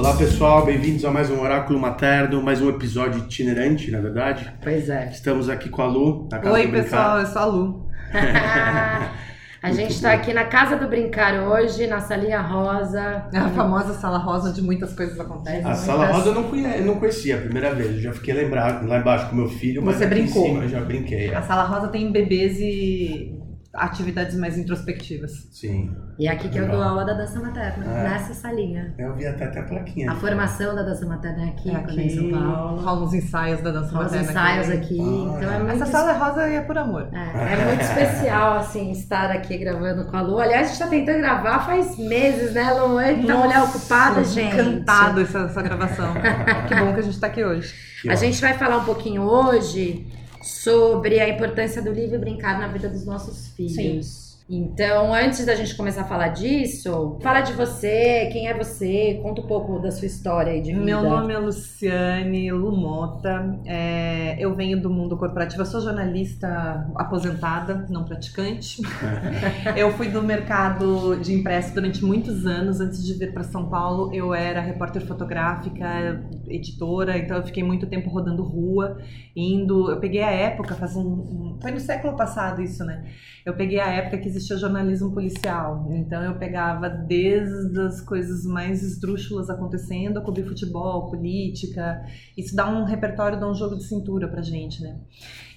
Olá pessoal, bem-vindos a mais um Oráculo Materno, mais um episódio itinerante, na verdade. Pois é. Estamos aqui com a Lu, na Casa Oi, do Brincar. pessoal, eu sou a Lu. a gente está aqui na Casa do Brincar hoje, na salinha rosa. É a famosa sala rosa onde muitas coisas acontecem. A Sala Rosa eu não, conhe- eu não conhecia a primeira vez, eu já fiquei lembrado lá embaixo com meu filho, mas Você aqui em brincou. cima eu já brinquei. A sala rosa tem bebês e atividades mais introspectivas. Sim, E aqui que eu dou Legal. aula da dança materna, É. nessa salinha. eu vi até, até a plaquinha. A formação da dança materna é aqui, É é em São Paulo. rolam os ensaios da dança Rola os materna ensaios aqui, Ah, então é é. muito Essa sala é rosa e é por amor. É, é muito especial, assim, estar aqui gravando com a Lu. Aliás, a gente tá tentando gravar faz meses, né, Lu? Eita, mulher ocupada, Tô gente. Encantado essa, essa gravação. que bom que a gente tá aqui hoje. Que A gente vai falar um pouquinho hoje sobre a importância do livre brincar na vida dos nossos filhos. Então, antes da gente começar a falar disso, fala de você, quem é você, conta um pouco da sua história aí de vida. Meu nome é Luciane Lumota, é, eu venho do mundo corporativo, eu sou jornalista aposentada, não praticante. eu fui do mercado de impresso durante muitos anos, antes de vir para São Paulo eu era repórter fotográfica, editora, então eu fiquei muito tempo rodando rua, indo, eu peguei a época, faz um, um- foi no século passado isso, né? Eu peguei a época que existia jornalismo policial. Então eu pegava desde as coisas mais esdrúxulas acontecendo, a cobrir futebol, política. Isso dá um repertório, dá um jogo de cintura pra gente, né?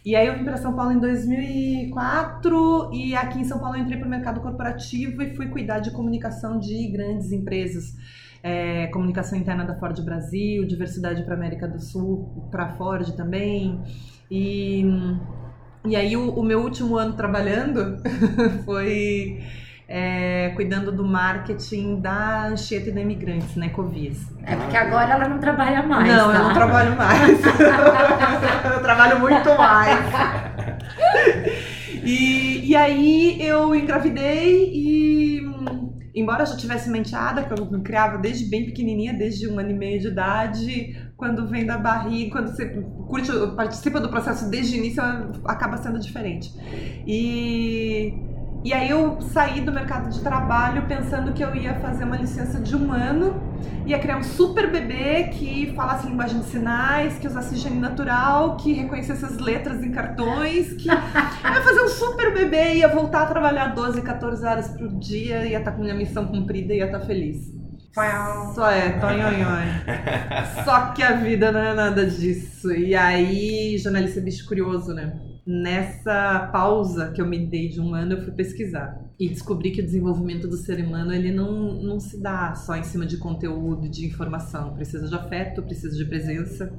E aí eu vim para São Paulo em 2004 e aqui em São Paulo eu entrei para o mercado corporativo e fui cuidar de comunicação de grandes empresas. É, comunicação interna da Ford Brasil, diversidade para América do Sul, para Ford também. E e aí o, o meu último ano trabalhando foi é, cuidando do marketing da Anchieta e da Imigrantes, né, Covias. É porque agora ela não trabalha mais, não, tá? eu não trabalho mais. eu trabalho muito mais. E, e aí eu engravidei e embora eu já tivesse menteada, que eu me criava desde bem pequenininha, desde um ano e meio de idade, quando vem da barriga, quando você curte, participa do processo desde o início, acaba sendo diferente. E, e aí eu saí do mercado de trabalho pensando que eu ia fazer uma licença de um ano, ia criar um super bebê que falasse linguagem de sinais, que usasse higiene natural, que reconhecesse as letras em cartões, que ia fazer um super bebê, ia voltar a trabalhar 12, 14 horas por dia, ia estar com minha missão cumprida e ia estar feliz. Só é, tonhonhon. Só que a vida não é nada disso. E aí, jornalista é bicho curioso, né? Nessa pausa que eu me dei de um ano, eu fui pesquisar. E descobri que o desenvolvimento do ser humano, ele não, não se dá só em cima de conteúdo, de informação. Precisa de afeto, precisa de presença,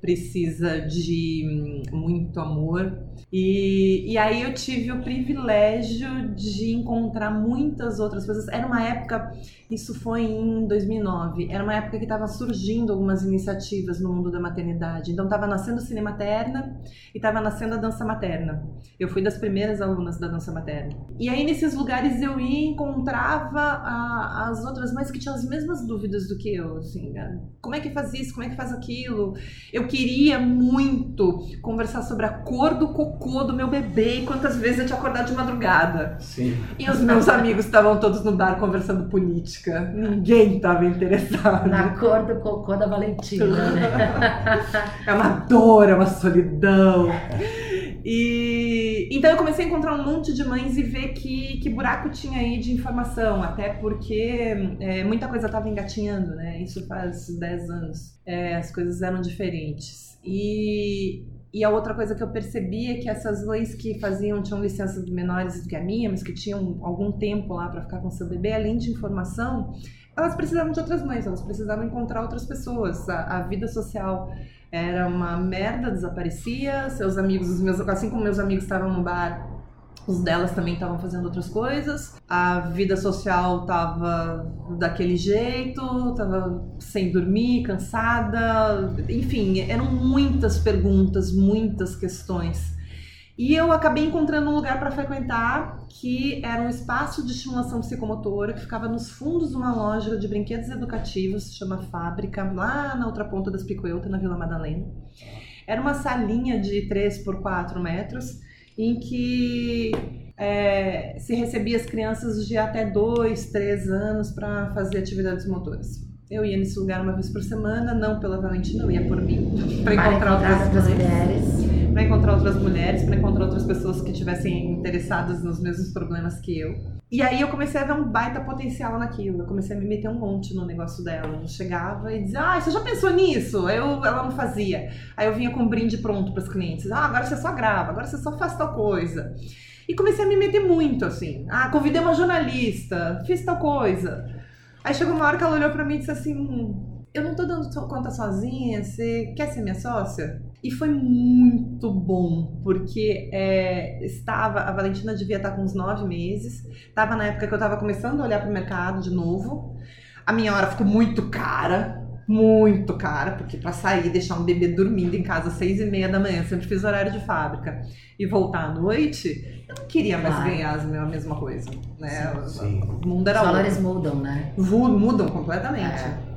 precisa de hum, muito amor. E, e aí eu tive o privilégio de encontrar muitas outras pessoas. Era uma época, isso foi em 2009, era uma época que estava surgindo algumas iniciativas no mundo da maternidade. Então estava nascendo o Cine Materna e estava nascendo a dança materna. Eu fui das primeiras alunas da dança materna. E aí nesses lugares eu ia e encontrava a- as outras mães que tinham as mesmas dúvidas do que eu, assim, né? como é que faz isso, como é que faz aquilo. Eu queria muito conversar sobre a cor do cocô do meu bebê e quantas vezes eu tinha acordado de madrugada. Sim. E os meus amigos estavam todos no bar conversando política. Ninguém estava interessado. Na cor do cocô da Valentina, né? É uma dor, é uma solidão. E então eu comecei a encontrar um monte de mães e ver que, que buraco tinha aí de informação, até porque é, muita coisa estava engatinhando, né? Isso faz 10 anos. É, as coisas eram diferentes. E, e a outra coisa que eu percebi é que essas mães que faziam, tinham licenças menores do que a minha, mas que tinham algum tempo lá para ficar com seu bebê, além de informação, elas precisavam de outras mães, elas precisavam encontrar outras pessoas. A, a vida social era uma merda, desaparecia. Seus amigos, os meus, assim como meus amigos estavam no bar Os delas também estavam fazendo outras coisas. A vida social tava daquele jeito, tava sem dormir, cansada. Enfim, eram muitas perguntas, muitas questões. E eu acabei encontrando um lugar para frequentar que era um espaço de estimulação psicomotora que ficava nos fundos de uma loja de brinquedos educativos, chama Fábrica, lá na outra ponta das Picoelta, na Vila Madalena. Era uma salinha de 3 por 4 metros em que é, se recebia as crianças de até 2, 3 anos para fazer atividades motoras. Eu ia nesse lugar uma vez por semana, não pela Valentina, eu ia por mim, para encontrar outras mulheres para encontrar outras mulheres, para encontrar outras pessoas que tivessem interessadas nos mesmos problemas que eu. E aí eu comecei a ver um baita potencial naquilo. Eu comecei a me meter um monte no negócio dela. Eu chegava e dizia, ah, você já pensou nisso? Eu, ela não fazia. Aí eu vinha com um brinde pronto para os clientes. Ah, agora você só grava, agora você só faz tal coisa. E comecei a me meter muito, assim. Ah, convidei uma jornalista, fiz tal coisa. Aí chegou uma hora que ela olhou para mim e disse assim, hum, eu não tô dando conta sozinha, você quer ser minha sócia? E foi muito bom, porque é, estava, a Valentina devia estar com uns nove meses, estava na época que eu estava começando a olhar para o mercado de novo. A minha hora ficou muito cara, muito cara, porque para sair, deixar um bebê dormindo em casa às seis e meia da manhã, sempre fiz horário de fábrica, e voltar à noite, eu não queria mais claro. ganhar a mesma coisa, né? Sim, sim. O mundo era Os valores mudam, né? Mudam completamente. É.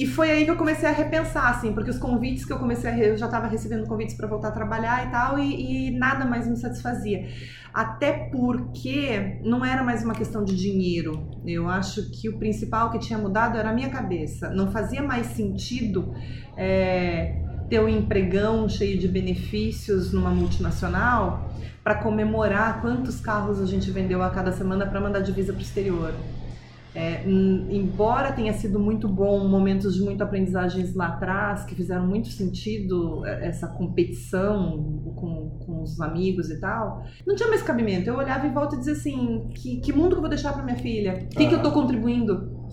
E foi aí que eu comecei a repensar, assim, porque os convites que eu comecei a. Eu já estava recebendo convites para voltar a trabalhar e tal, e, e, nada mais me satisfazia. Até porque não era mais uma questão de dinheiro. Eu acho que o principal que tinha mudado era a minha cabeça. Não fazia mais sentido. É, ter um empregão cheio de benefícios numa multinacional para comemorar quantos carros a gente vendeu a cada semana para mandar divisa para o exterior. É, embora tenha sido muito bom, momentos de muita aprendizagens lá atrás, que fizeram muito sentido, é, essa competição com, com os amigos e tal, não tinha mais cabimento. Eu olhava em volta e dizia assim: que, que mundo que eu vou deixar para minha filha? O que, que eu estou contribuindo?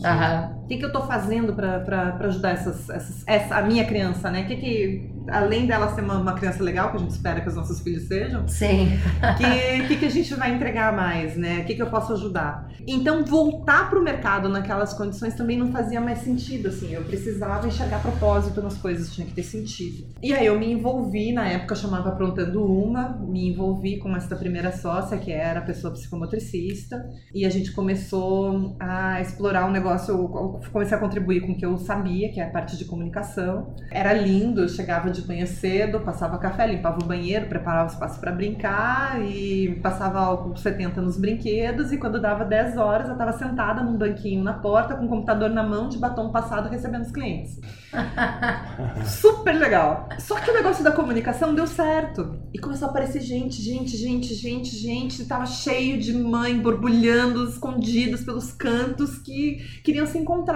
O que, que eu estou fazendo para ajudar essas, essas, essa, a minha criança, né? O que, que além dela ser uma, uma, criança legal, que a gente espera que os nossos filhos sejam, Sim. que, que, que a gente vai entregar mais, né? O que, que eu posso ajudar? Então, voltar para o mercado naquelas condições também não fazia mais sentido, assim. Eu precisava enxergar propósito nas coisas, tinha que ter sentido. E aí eu me envolvi, na época chamava Aprontando Uma, me envolvi com essa primeira sócia, que era a pessoa psicomotricista, e a gente começou a explorar um negócio, comecei a contribuir com o que eu sabia, que é a parte de comunicação. Era lindo, eu chegava de manhã cedo, passava café, limpava o banheiro, preparava o espaço para brincar e passava álcool 70 nos brinquedos. E quando dava 10 horas, eu estava sentada num banquinho na porta, com o computador na mão, de batom passado, recebendo os clientes. Super legal. Só que o negócio da comunicação deu certo. E começou a aparecer gente, gente, gente, gente, gente. Tava cheio de mãe borbulhando, escondidas pelos cantos que queriam se encontrar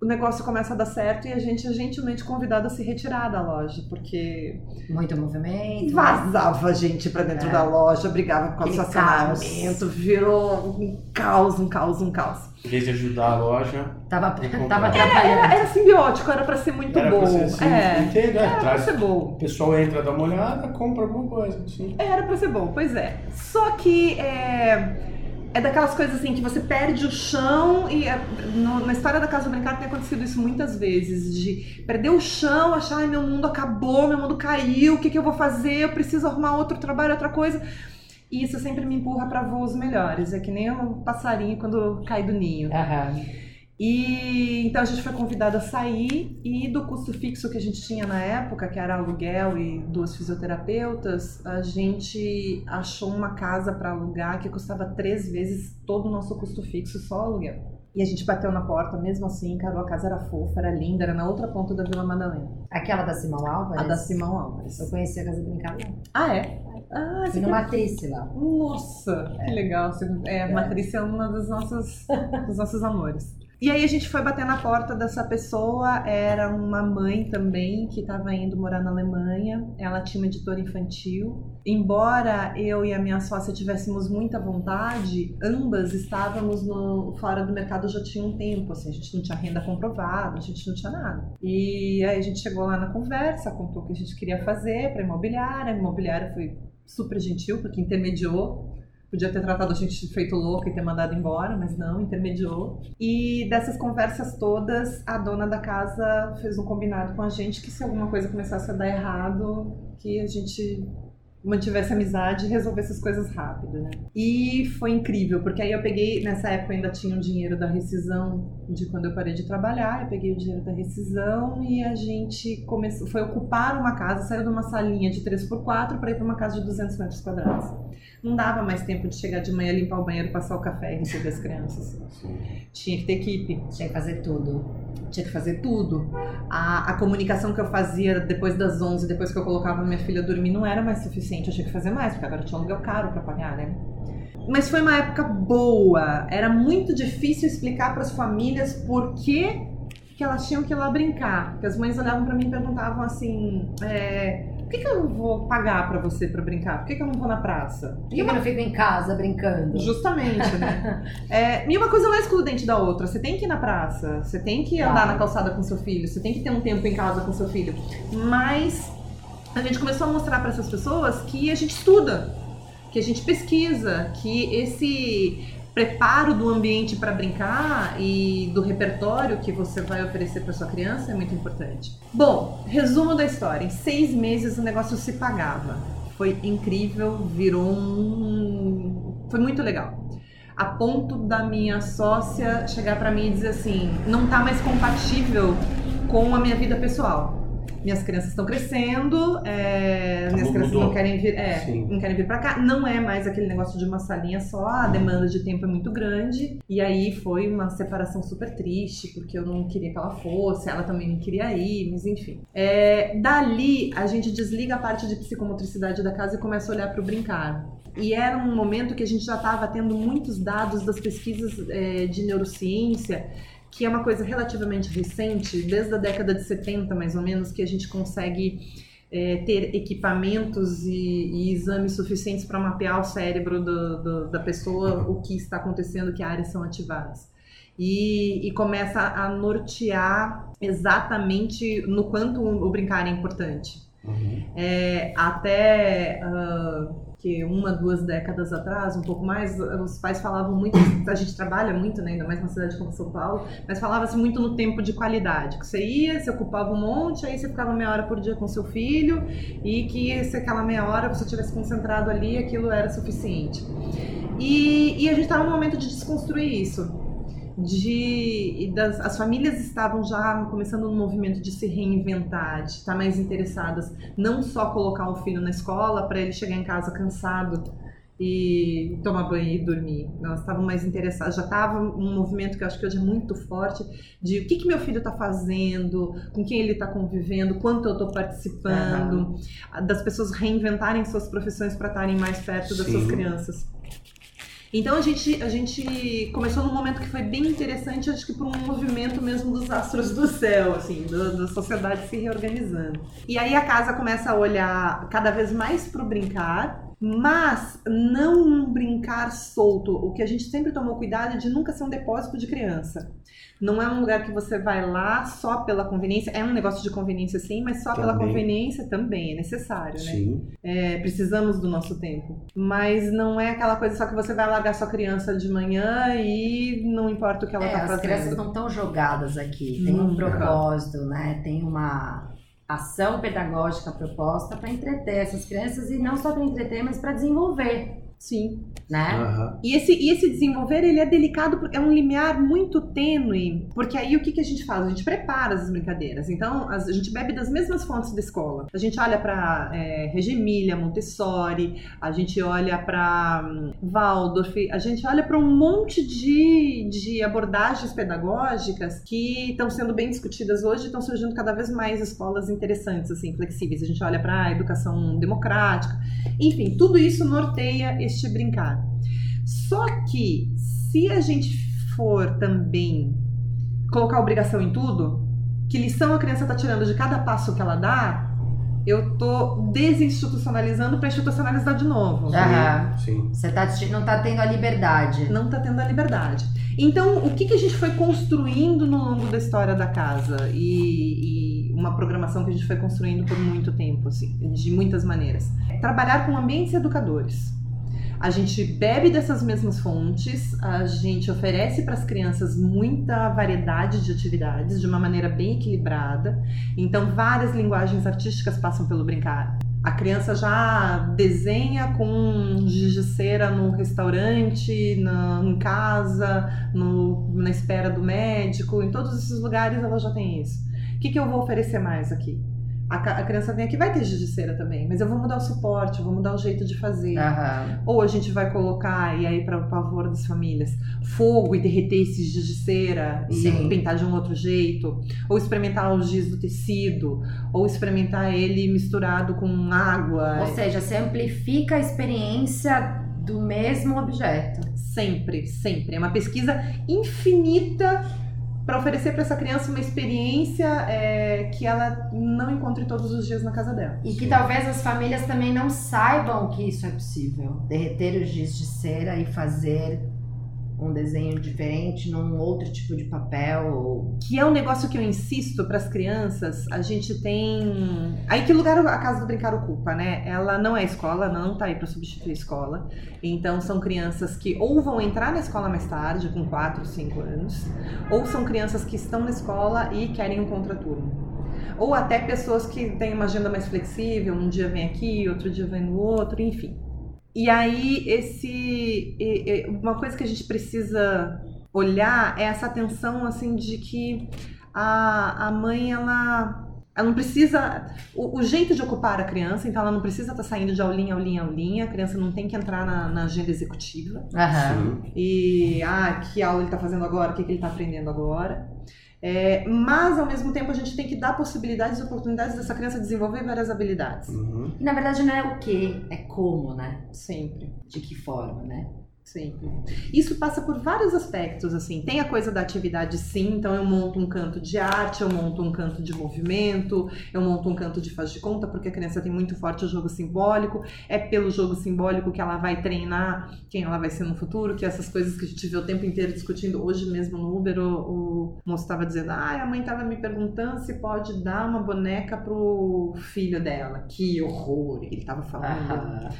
o negócio começa a dar certo e a gente é gentilmente convidado a se retirar da loja, porque. Muito movimento. Vazava gente para dentro é. da loja, brigava com o estacionamento, virou um caos, um caos, um caos. Em vez de ajudar a loja. Tava, tava Era, era, era, simbiótico, era para ser muito era bom. Pra ser, assim, é, entendo, é, era traz, pra ser bom. O pessoal entra, dá uma olhada, compra alguma coisa. Assim. Era para ser bom, pois é. Só que. É é daquelas coisas assim que você perde o chão e no, na história da Casa Brincar tem acontecido isso muitas vezes de perder o chão, achar meu mundo acabou, meu mundo caiu, o que, que eu vou fazer? Eu preciso arrumar outro trabalho, outra coisa. E isso sempre me empurra para voos melhores. É que nem um passarinho quando cai do ninho. Uhum. E então a gente foi convidada a sair e do custo fixo que a gente tinha na época, que era aluguel e duas fisioterapeutas, a gente achou uma casa para alugar que custava três vezes todo o nosso custo fixo, só aluguel. E a gente bateu na porta, mesmo assim, encarou a casa, era fofa, era linda, era na outra ponta da Vila Madalena. Aquela da Simão Álvares? A da Simão Álvares. Eu conheci a casa brincada Ah, é? Ah, Fui no Matrice lá. Nossa, é. que legal. É, é. Matrice é uma dos nossos, dos nossos amores. E aí a gente foi bater na porta dessa pessoa, era uma mãe também que estava indo morar na Alemanha. Ela tinha uma editora infantil. Embora eu e a minha sócia tivéssemos muita vontade, ambas estávamos no, fora do mercado já tinha um tempo, assim, a gente não tinha renda comprovada, a gente não tinha nada. E aí a gente chegou lá na conversa, contou o que a gente queria fazer para imobiliária, a imobiliária foi super gentil porque intermediou Podia ter tratado a gente feito louco e ter mandado embora, mas não, intermediou. E dessas conversas todas, a dona da casa fez um combinado com a gente que se alguma coisa começasse a dar errado, que a gente mantivesse amizade e resolvesse as coisas rápido, né? E foi incrível, porque aí eu peguei, nessa época eu ainda tinha o dinheiro da rescisão de quando eu parei de trabalhar, eu peguei o dinheiro da rescisão e a gente começou, foi ocupar uma casa, saiu de uma salinha de 3x4 para ir para uma casa de 200 metros quadrados. Não dava mais tempo de chegar de manhã, limpar o banheiro, passar o café e receber as crianças. Tinha que ter equipe. Tinha que fazer tudo. Tinha que fazer tudo. A, a comunicação que eu fazia depois das 11, depois que eu colocava minha filha dormir, não era mais suficiente. Eu tinha que fazer mais, porque agora tinha um aluguel caro para pagar, né? Mas foi uma época boa. Era muito difícil explicar para as famílias por que, que elas tinham que ir lá brincar. Porque as mães olhavam para mim e perguntavam assim: é, por que, que eu não vou pagar para você para brincar? Por que, que eu não vou na praça? Por que, que eu não fico em casa brincando? Justamente, né? é, e uma coisa não é excludente da outra. Você tem que ir na praça, você tem que andar na calçada com seu filho, você tem que ter um tempo em casa com seu filho. Mas a gente começou a mostrar para essas pessoas que a gente estuda, que a gente pesquisa, que esse preparo do ambiente para brincar e do repertório que você vai oferecer para sua criança é muito importante. Bom, resumo da história: em seis meses o negócio se pagava. Foi incrível, virou um. Foi muito legal. A ponto da minha sócia chegar para mim e dizer assim: não tá mais compatível com a minha vida pessoal minhas crianças estão crescendo, é, minhas Como crianças mudou. não querem vir, é, não querem vir para cá. Não é mais aquele negócio de uma salinha só, a demanda de tempo é muito grande. E aí foi uma separação super triste, porque eu não queria que ela fosse, ela também não queria ir, mas enfim. É, dali a gente desliga a parte de psicomotricidade da casa e começa a olhar para o brincar. E era um momento que a gente já estava tendo muitos dados das pesquisas é, de neurociência que é uma coisa relativamente recente, desde a década de 70 mais ou menos, que a gente consegue é, ter equipamentos e, e exames suficientes para mapear o cérebro do- do- da pessoa, o que está acontecendo, que áreas são ativadas. E, e começa a nortear exatamente no quanto o, brincar é importante. Uhum. É, até ah, que uma, duas décadas atrás, um pouco mais, os pais falavam muito, a gente trabalha muito, né, ainda mais numa cidade como São Paulo, mas falava-se muito no tempo de qualidade, que você ia, você ocupava um monte, aí você ficava meia hora por dia com seu filho, e que se aquela meia hora você tivesse concentrado ali, aquilo era suficiente. E, e a gente estava num momento de desconstruir isso de e das, as famílias estavam já começando um movimento de se reinventar, de estar mais interessadas, não só colocar o filho na escola para ele chegar em casa cansado e tomar banho e dormir. Elas estavam mais interessadas, já estava um movimento que eu acho que hoje é muito forte de o que, que meu filho está fazendo, com quem ele está convivendo, quanto eu estou participando, das pessoas reinventarem suas profissões para estarem mais perto das Sim. suas crianças. Então a gente, a gente começou num momento que foi bem interessante, acho que por um movimento mesmo dos astros do céu, assim, do- da sociedade se reorganizando. E aí a casa começa a olhar cada vez mais pro brincar, mas não um brincar solto. O que a gente sempre tomou cuidado é de nunca ser um depósito de criança. Não é um lugar que você vai lá só pela conveniência. É um negócio de conveniência sim, mas só pela Também. conveniência também é necessário, né? Sim. É, precisamos do nosso tempo. Mas não é aquela coisa só que você vai largar sua criança de manhã e não importa o que ela É, tá as fazendo. crianças não estão jogadas aqui. Tem um propósito, né? Tem uma ação pedagógica proposta para entreter essas crianças e não só para entreter, mas para desenvolver, Sim. né? Aham. E esse, e esse desenvolver, ele é delicado, porque é um limiar muito tênue, porque aí o que, que a gente faz? A gente prepara as brincadeiras. Então, as- a gente bebe das mesmas fontes da escola. A gente olha para é, Reggio Emilia, Montessori, a gente olha para Waldorf, a gente olha para um monte de, de abordagens pedagógicas que estão sendo bem discutidas hoje, estão surgindo cada vez mais escolas interessantes, assim, flexíveis. A gente olha para a educação democrática, enfim, tudo isso norteia este brincar. Só que se a gente for também colocar obrigação em tudo, que lição a criança está tirando de cada passo que ela dá, eu tô desinstitucionalizando para institucionalizar de novo. Aham. Sim. Você tá, não tá tendo a liberdade. Não tá tendo a liberdade. Então, o que, que a gente foi construindo no longo da história da casa? E, e uma programação que a gente foi construindo por muito tempo, assim, de muitas maneiras. Trabalhar com ambientes educadores. A gente bebe dessas mesmas fontes, a gente oferece para as crianças muita variedade de atividades de uma maneira bem equilibrada. Então, várias linguagens artísticas passam pelo brincar. A criança já desenha com giz de cera no restaurante, na, em casa, no, na espera do médico, em todos esses lugares ela já tem isso. O que, que eu vou oferecer mais aqui? A, a, criança vem aqui, vai ter giz de cera também, mas eu vou mudar o suporte, eu vou mudar o jeito de fazer. Aham. Ou a gente vai colocar, e aí para o pavor das famílias, fogo e derreter esses giz de cera e pintar de um outro jeito. Ou experimentar o giz do tecido, ou experimentar ele misturado com água. Ou seja, você amplifica a experiência do mesmo objeto. Sempre, sempre. É uma pesquisa infinita para oferecer para essa criança uma experiência é, que ela não encontre todos os dias na casa dela. E que talvez as famílias também não saibam que isso é possível. Derreter o giz de cera e fazer um desenho diferente num outro tipo de papel. ou- Que é um negócio que eu insisto para as crianças. A gente tem. Aí que lugar a Casa do Brincar ocupa, né? Ela não é escola, não tá aí para substituir a escola. Então são crianças que ou vão entrar na escola mais tarde, com 4, 5 anos, ou são crianças que estão na escola e querem um contraturno. Ou até pessoas que têm uma agenda mais flexível, um dia vem aqui, outro dia vem no outro, enfim. E aí, esse. Uma coisa que a gente precisa olhar é essa atenção, assim, de que a, a mãe, ela. Ela não precisa. O, o jeito de ocupar a criança, então ela não precisa estar saindo de aulinha, aulinha, aulinha. A criança não tem que entrar na, na agenda executiva. Sim. E, ah, que aula ele está fazendo agora, o que, que ele está aprendendo agora. É, mas, ao mesmo tempo, a gente tem que dar possibilidades e oportunidades dessa criança desenvolver várias habilidades. Uhum. E na verdade não é o que, é como, né? Sempre. De que forma, né? Sempre. Isso passa por vários aspectos, assim. Tem a coisa da atividade, sim. Então, eu monto um canto de arte, eu monto um canto de movimento, eu monto um canto de faz de conta, porque a criança tem muito forte o jogo simbólico. É pelo jogo simbólico que ela vai treinar quem ela vai ser no futuro, que essas coisas que a gente vê o tempo inteiro discutindo. Hoje mesmo no Uber, o, o moço estava dizendo: ah, a mãe estava me perguntando se pode dar uma boneca pro filho dela. Que horror! Ele estava falando. Aham.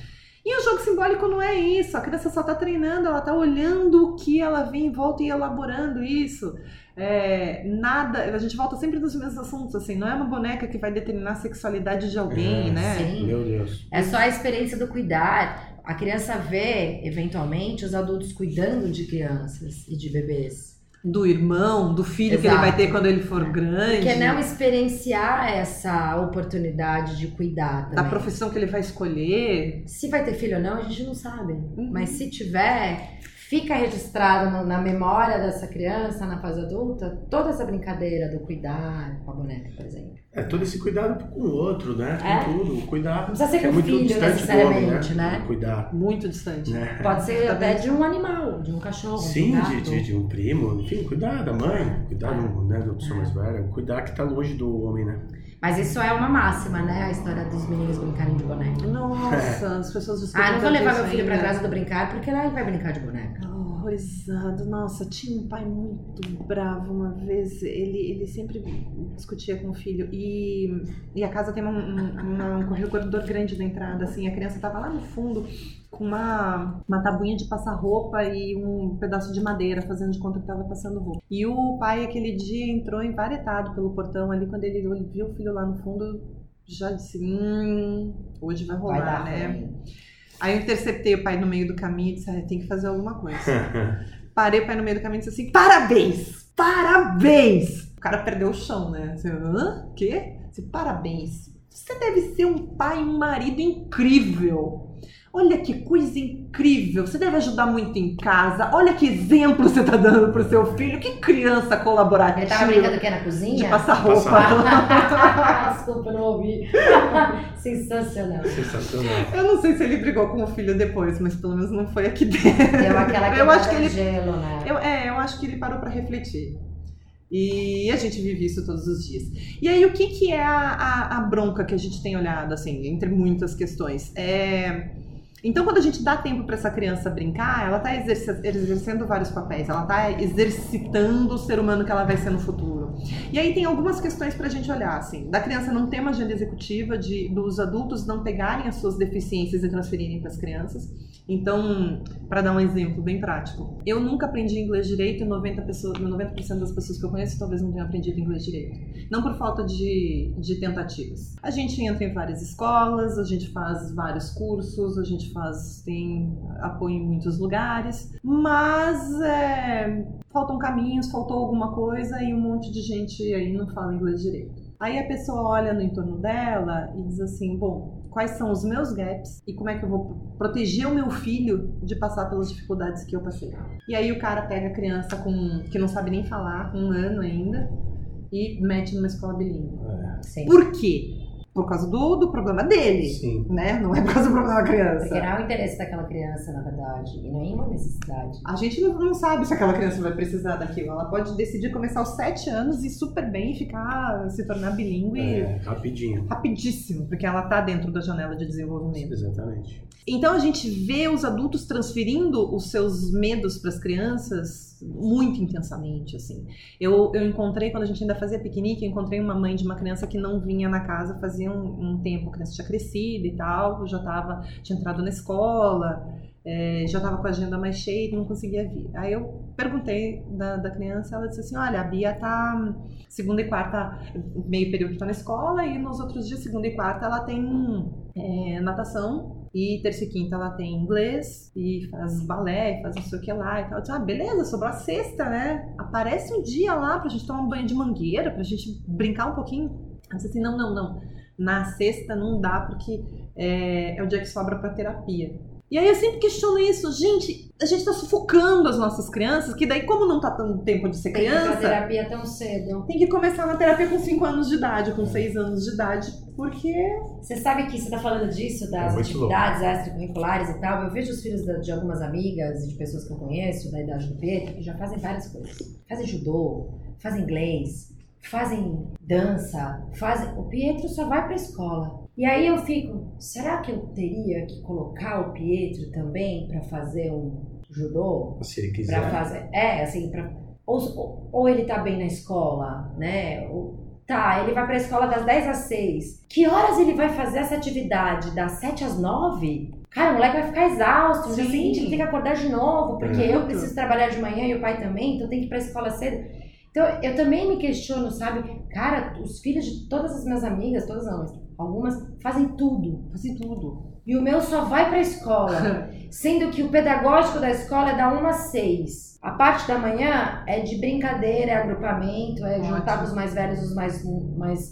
E o jogo simbólico não é isso. A criança só tá treinando, ela tá olhando o que ela vê em volta e elaborando isso. É, nada, a gente volta sempre nos mesmos assuntos, assim, não é uma boneca que vai determinar a sexualidade de alguém, É, né? sim. Meu Deus. É só a experiência do cuidar. A criança vê, eventualmente, os adultos cuidando de crianças e de bebês. Do irmão, do filho que ele Exato. vai ter quando ele for grande, Porque não experienciar essa oportunidade de cuidar da também. profissão que ele vai escolher. Se vai ter filho ou não, a gente não sabe. Uhum. Mas se tiver, fica registrado no- na memória dessa criança, na fase adulta, toda essa brincadeira do cuidar com a boneca, por exemplo. É todo esse cuidado com o outro, né? Com É. tudo. Cuidar. Não precisa ser é com muito filho, distante do homem, né? Cuidar. Muito distante. Né? Pode ser até de um animal, de um cachorro, Sim, de um de, de, de um primo, enfim, cuidar da mãe, cuidar do, né, da pessoa mais velha, cuidar que tá longe do homem, né? Mas isso é uma máxima, né? A história dos meninos brincarem de boneca. Nossa, as pessoas Ah, não vou levar meu filho pra ainda. casa do brincar, porque lá ele vai brincar de boneca. Horrorizado. Nossa, tinha um pai muito bravo uma vez. Ele, ele sempre discutia com o filho. E, e a casa tem um, um, um corredor grande na entrada, assim. A criança tava lá no fundo com uma, uma tabuinha de passar roupa e um pedaço de madeira, fazendo de conta que tava passando roupa. E o pai, aquele dia, entrou emparetado pelo portão ali. Quando ele viu o filho lá no fundo, já disse: Hum, hoje vai rolar, Vai dar né? ruim. Aí eu interceptei o pai no meio do caminho e disse: ah, tem que fazer alguma coisa. Parei o pai no meio do caminho e disse assim: parabéns! Parabéns! O cara perdeu o chão, né? Assim, Hã? Quê? Disse, parabéns. Você deve ser um pai e um marido incrível. Olha que coisa incrível. Você deve ajudar muito em casa. Olha que exemplo você tá dando pro seu filho. Que criança colaborativa. Ele tava brincando o quê? Na cozinha? de passar roupa. Desculpa, não ouvi. Sensacional. Sensacional. Eu não sei se ele brigou com o filho depois, mas pelo menos não foi aqui dentro. Deu aquela Eu acho que ele de gelo, né? Eu, é, eu acho que ele parou pra refletir. E a gente vive isso todos os dias. E aí, o que, que é a, a, a bronca que a gente tem olhado, assim, entre muitas questões? É... Então, quando a gente dá tempo para essa criança brincar, ela está exercendo vários papéis. Ela está exercitando o ser humano que ela vai ser no futuro. E aí tem algumas questões pra gente olhar, assim, da criança não ter uma agenda executiva, de dos adultos não pegarem as suas deficiências e transferirem para as crianças. Então, para dar um exemplo bem prático, eu nunca aprendi inglês direito e 90%, pessoas, 90 das pessoas que eu conheço talvez não tenham aprendido inglês direito. Não por falta de, de tentativas. A gente entra em várias escolas, a gente faz vários cursos, a gente faz, tem apoio em muitos lugares, mas é, faltam caminhos, faltou alguma coisa e um monte de gente aí não fala inglês direito. Aí a pessoa olha no entorno dela e diz assim: bom, quais são os meus gaps e como é que eu vou proteger o meu filho de passar pelas dificuldades que eu passei. E aí o cara pega a criança com que não sabe nem falar, com um ano ainda, e mete numa escola bilíngue. Sim. Por quê? Por causa do, do problema dele, Sim. né? Não é por causa do problema da criança. Porque não é o interesse daquela criança, na verdade, e nem uma necessidade. A gente não, não sabe se aquela criança vai precisar daquilo. Ela pode decidir começar aos sete anos e super bem ficar, se tornar bilíngue É, rapidinho. rapidíssimo, porque ela tá dentro da janela de desenvolvimento. Exatamente. Então a gente vê os adultos transferindo os seus medos para as crianças muito intensamente, assim. Eu, eu encontrei, quando a gente ainda fazia piquenique, eu encontrei uma mãe de uma criança que não vinha na casa fazia um, um tempo, a criança tinha crescido e tal, já tava, tinha entrado na escola, é, já estava com a agenda mais cheia e não conseguia vir. Aí eu perguntei da, da criança, ela disse assim, olha, a Bia tá segunda e quarta, meio período tá na escola e nos outros dias, segunda e quarta, ela tem é, natação e terça e quinta ela tem inglês e faz balé, faz não sei o que lá e tal. Eu disse, ah, beleza, sobrou a sexta, né? Aparece um dia lá pra gente tomar um banho de mangueira, pra gente brincar um pouquinho. Ela disse assim, não, não, não. Na sexta não dá porque é, é o dia que sobra pra terapia. E aí eu sempre questiono isso, gente, a gente tá sufocando as nossas crianças, que daí como não tá tendo tempo de ser Tem que ir pra criança, terapia tão cedo. tem que começar na terapia com 5 anos de idade, com 6 anos de idade, porque Você sabe que você tá falando disso, das É atividades extracurriculares e tal. Eu vejo os filhos de algumas amigas e de pessoas que eu conheço, da idade do Pedro, que já fazem várias coisas. Fazem judô, fazem inglês, fazem dança, fazem... O Pietro só vai pra escola. E aí eu fico, será que eu teria que colocar o Pietro também pra fazer um judô? Se ele Pra quiser. fazer. É, assim, pra. Ou, ou, ele tá bem na escola, né? Ou, tá, ele vai pra escola das 10 às 6. Que horas ele vai fazer essa atividade? Das 7 às 9? Cara, o moleque vai ficar exausto. No dia seguinte ele tem que acordar de novo, porque É. eu preciso trabalhar de manhã e o pai também, então tem que ir pra escola cedo. Então eu também me questiono, sabe? Cara, os filhos de todas as minhas amigas, todas não, mas algumas, fazem tudo. fazem tudo. E o meu só vai pra escola. Sendo que o pedagógico da escola é da 1 às 6. A parte da manhã é de brincadeira, é agrupamento, é juntar Ótimo. com os mais velhos os mais, mais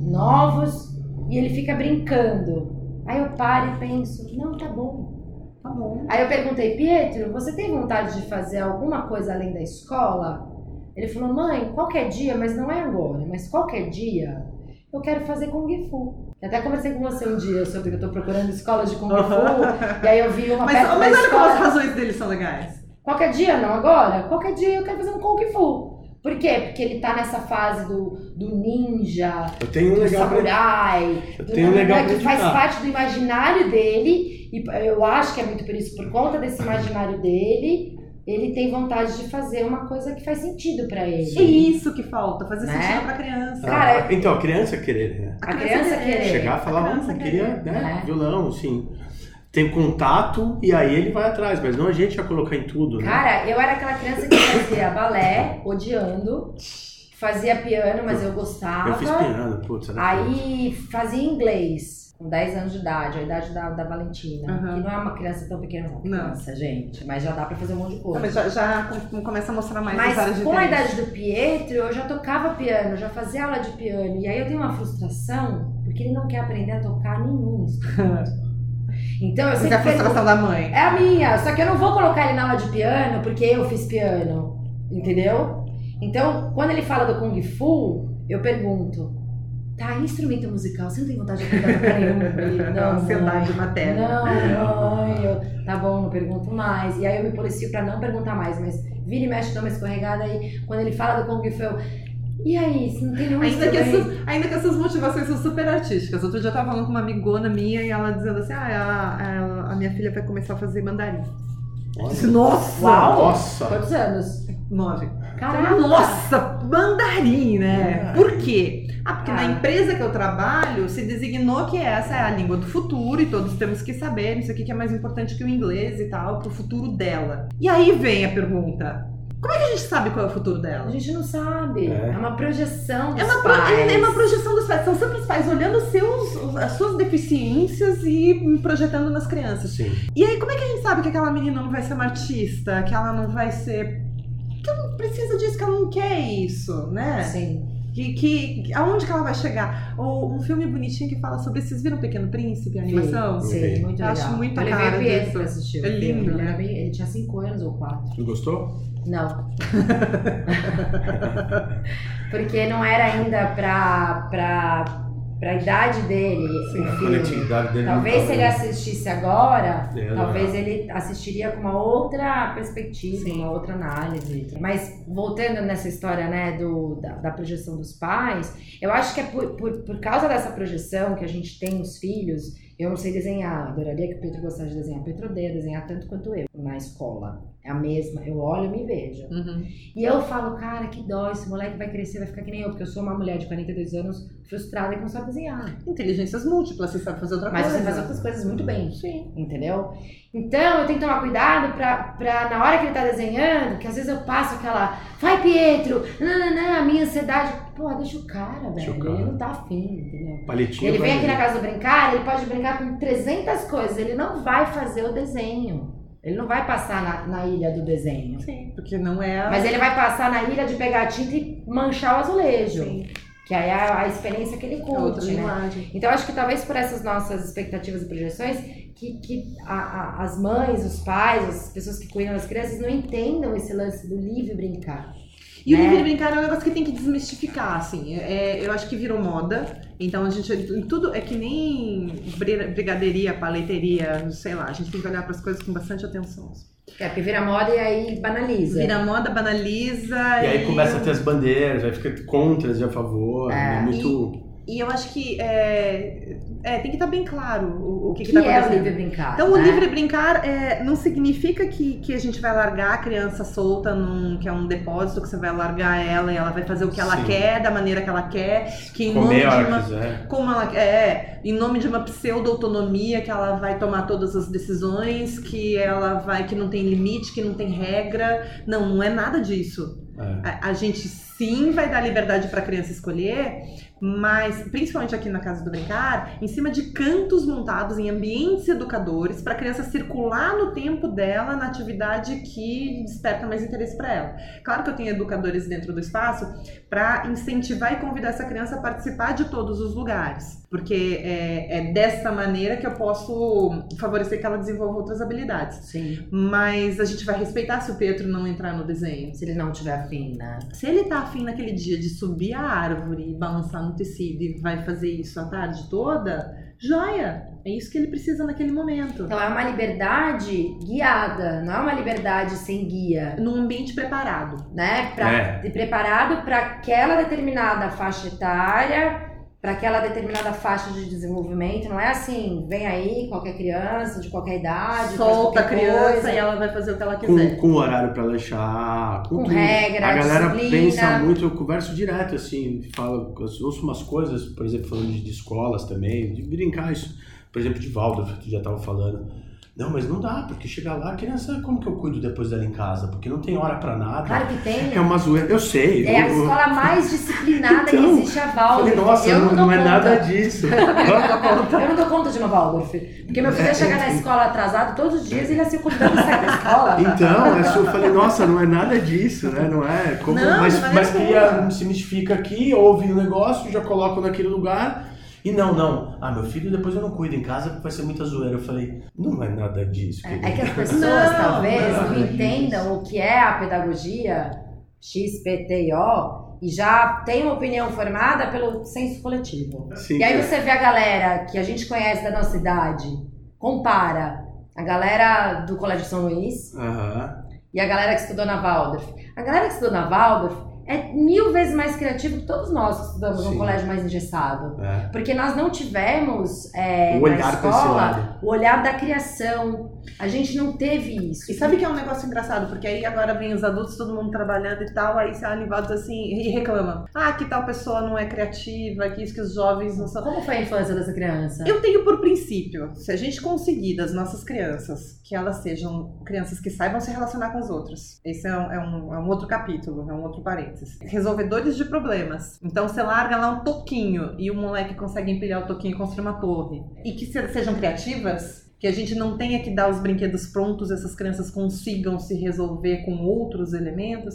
novos. E ele fica brincando. Aí eu paro e penso, não, tá bom. Tá bom. Aí eu perguntei, Pietro, você tem vontade de fazer alguma coisa além da escola? Ele falou, mãe, qualquer dia, mas não é agora, mas qualquer dia, eu quero fazer Kung Fu. Eu até conversei com você um dia sobre que eu tô procurando escolas de Kung Fu, e aí eu vi uma Mas, perto da mas olha como escola. as razões dele são legais. Qualquer dia, não agora? Qualquer dia eu quero fazer um Kung Fu. Por quê? Porque ele tá nessa fase do, do ninja, Eu tenho um do legal pra... samurai, Eu do tenho um legal pra que faz parte do imaginário dele, e eu acho que é muito por isso, por conta desse imaginário dele, ele tem vontade de fazer uma coisa que faz sentido pra ele. É isso que falta, fazer Né? sentido pra criança. Cara, Ah, então, a criança querer, né? A criança querer. Chegar e falar, A criança eu queria, né? É. Violão, assim. Tem contato e aí ele vai atrás, mas não a gente ia colocar em tudo, né? Cara, eu era aquela criança que fazia balé, odiando, fazia piano, mas eu gostava. Eu fiz piano, putz, era Aí fazia inglês, com 10 anos de idade, a idade da, da Valentina. Uhum. Que não é uma criança tão pequena, não. Não. Criança, gente. Mas já dá pra fazer um monte de Não, coisa. mas já, já com- começa a mostrar mais áreas Mas com a idade do Pietro, eu já tocava piano, já fazia aula de piano. E aí eu tenho uma frustração, porque ele não quer aprender a tocar nenhum instrumento. Então eu Mas é sempre a frustração da mãe. É a minha, só que eu não vou colocar ele na aula de piano porque eu fiz piano, entendeu? Então, quando ele fala do Kung Fu, eu pergunto, tá, instrumento musical, você não tem vontade de aprender a tocar nenhum? Não, ansiedade materna. Não, mãe, eu, tá bom, não pergunto mais. E aí eu me policio pra não perguntar mais, mas vira e mexe, dá uma escorregada aí. Quando ele fala do Kung Fu, eu, e aí, você não tem nenhum Ainda que, essas, ainda que essas motivações são super artísticas. Outro dia eu tava falando com uma amigona minha e ela dizendo assim: ah, a, a- a minha filha vai começar a fazer mandarim. Eu disse, Olha. Nossa! Uau! Nossa! Quantos anos? Nove. Caraca. Nossa, mandarim, né? Ah. Por quê? Ah, porque Ah. na empresa que eu trabalho se designou que essa é a língua do futuro e todos temos que saber isso aqui que é mais importante que o inglês e tal, pro futuro dela. E aí vem a pergunta: como é que a gente sabe qual é o futuro dela? A gente não sabe. É. É, uma projeção dos É uma, pro- pais. é uma projeção dos pais. São sempre os pais olhando seus, as suas deficiências e projetando nas crianças. Sim. E aí, como é que a gente sabe que aquela menina não vai ser uma artista? Que ela não vai ser. Que ela não precisa disso, que ela não quer isso, né? Sim. Que, que, aonde que ela vai chegar? Ou um filme bonitinho que fala sobre. Vocês viram Pequeno Príncipe, a animação? Sim, Ok. muito Eu legal. acho muito eu a levei cara o Pietro disso. pra assistir. É lindo, Ele, né? era bem- ele tinha 5 anos ou 4. Tu gostou? Não. Porque não era ainda pra, pra, pra idade dele Sim, o a filme. conectividade dele Talvez tava- se ele assistisse agora, É, talvez ele assistiria com uma outra perspectiva, Sim. uma outra análise. Mas voltando nessa história, né, do, da, da projeção dos pais, eu acho que é por, por, por causa dessa projeção que a gente tem nos filhos. Eu não sei desenhar, adoraria que o Pedro gostasse de desenhar. Pedro odeia desenhar tanto quanto eu na escola. É a mesma, eu olho e me vejo. Uhum. E eu falo, cara, que dó, esse moleque vai crescer, vai ficar que nem eu, porque eu sou uma mulher de 42 anos frustrada e que não sabe desenhar. Inteligências múltiplas, você sabe fazer outra Mas coisa. você faz outras coisas muito bem. Sim. Entendeu? Então eu tenho que tomar cuidado pra, pra na hora que ele tá desenhando, que às vezes eu passo aquela, vai Pietro, nananã, a minha ansiedade. Pô, deixa o cara, Deixa o velho. cara. Ele não tá afim, entendeu? Palitinho. Ele vem aqui na casa brincar, ele pode brincar com 300 coisas, ele não vai fazer o desenho. Ele não vai passar na, na ilha do desenho. Sim, porque não é. a- Mas ele vai passar na ilha de pegar a tinta e manchar o azulejo. Sim, Que aí é a, a experiência que ele é outra curte, né? linguagem. Então, acho que talvez por essas nossas expectativas e projeções, que, que a- as mães, os pais, as pessoas que cuidam das crianças não entendam esse lance do livre brincar. E o né? livre brincar é um negócio que tem que desmistificar, assim. É, eu acho que virou moda. Então a gente. em Tudo é que nem bri- brigadeiria, paleteria, sei lá. A gente tem que olhar para as coisas com bastante atenção. É, porque vira moda e aí banaliza. Vira moda, banaliza. E aí começa a ter as bandeiras, aí fica contras e a favor. É. É, muito. E eu acho que é, é, tem que estar bem claro o, o O que, que, está é o acontecendo. livre brincar? Então, o né? livre brincar é, não significa que, que a gente vai largar a criança solta num que é um depósito, que você vai largar ela e ela vai fazer o que ela Sim. quer, da maneira que ela quer, que em nome Comer de a hora uma, que quiser. como ela quer, é, em nome de uma pseudo-autonomia que ela vai tomar todas as decisões, que ela vai, que não tem limite, que não tem regra. Não, não é nada disso. É. A, a gente sim vai dar liberdade para a criança escolher, mas principalmente aqui na Casa do Brincar, em cima de cantos montados em ambientes educadores para a criança circular no tempo dela na atividade que desperta mais interesse para ela. Claro que eu tenho educadores dentro do espaço para incentivar e convidar essa criança a participar de todos os lugares, porque é, é dessa maneira que eu posso favorecer que ela desenvolva outras habilidades. Sim, Mas a gente vai respeitar se o Pedro não entrar no desenho. se ele não tiver afim, né? Se ele tá afim naquele dia de subir a árvore e balançar no tecido e vai fazer isso a tarde toda, joia! É isso que ele precisa naquele momento. Então é uma liberdade guiada, não é uma liberdade sem guia. Num ambiente preparado. né? Pra, É. Preparado para aquela determinada faixa etária, para aquela determinada faixa de desenvolvimento. Não é assim, vem aí qualquer criança de qualquer idade, faz Solta a qualquer criança coisa. e ela vai fazer o que ela Com, quiser. com horário pra lanchar, com, Com tudo. regra, A galera disciplina. pensa muito, eu converso direto, assim, falo, eu ouço umas coisas, por exemplo, falando de, de escolas também, de brincar isso, por exemplo, de Waldorf, que já tava falando. Não, mas não dá, porque chegar lá, a criança, como que eu cuido depois dela em casa? Porque não tem hora pra nada. Claro que tem. É uma zoeira, eu sei. É a eu- eu- escola mais disciplinada que Então, existe a Waldorf. Falei, nossa, eu não, não, não é nada disso. Eu não dou conta de uma Waldorf. Porque meu filho ia chegar na escola atrasado todos os dias e ele ia ser convidado a sair da escola. Então, é eu falei, nossa, não é nada disso, né? Não é como. Não, mas é mas cria, se mistifica aqui, ouve o negócio, já coloco naquele lugar. E não, não. Ah, meu filho depois eu não cuido em casa porque vai ser muita zoeira. Eu falei, não é nada disso. É querido. é que as pessoas Não, talvez não, não, não é entendam o que é a pedagogia XPTO e já tem uma opinião formada pelo senso coletivo. Sim, E aí que- você vê a galera que a gente conhece da nossa idade, compara a galera do Colégio São Luís e a galera que estudou na Waldorf. A galera que estudou na Waldorf é mil vezes mais criativo que todos nós que estudamos Sim. num colégio mais engessado. É. Porque nós não tivemos é, O na olhar esse escola o olhar da criação. A gente não teve isso. E sabe que é um negócio engraçado? Porque aí agora vem os adultos, todo mundo trabalhando e tal, aí se animados assim e reclamam. Ah, que tal pessoa não é criativa, que isso que os jovens não são. Como foi a infância dessa criança? Eu tenho por princípio, se a gente conseguir das nossas crianças, que elas sejam crianças que saibam se relacionar com os outros. Esse é um, é um- é um outro capítulo, é um outro parênteses. Resolvedores de problemas. Então você larga lá um toquinho e o moleque consegue empilhar o toquinho e construir uma torre. E que se- sejam criativas. Que a gente não tenha que dar os brinquedos prontos, essas crianças consigam se resolver com outros elementos.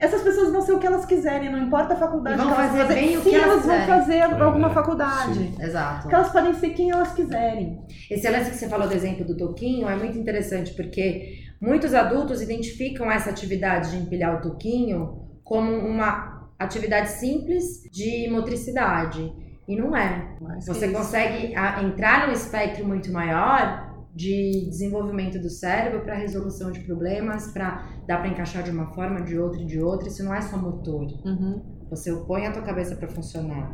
Essas pessoas vão ser o que elas quiserem, não importa a faculdade vão que elas fazer fazerem. bem o Sim, que elas elas vão fazer É, alguma faculdade. sim. Exato. Porque elas podem ser quem elas quiserem. Esse lance que você falou do exemplo do toquinho é muito interessante porque muitos adultos identificam essa atividade de empilhar o toquinho como uma atividade simples de motricidade. E não é. Mas Você consegue a- entrar num espectro muito maior de desenvolvimento do cérebro para resolução de problemas, para dar para encaixar de uma forma, de outra e de outra. Isso não é só motor. Uhum. Você põe a tua cabeça para funcionar.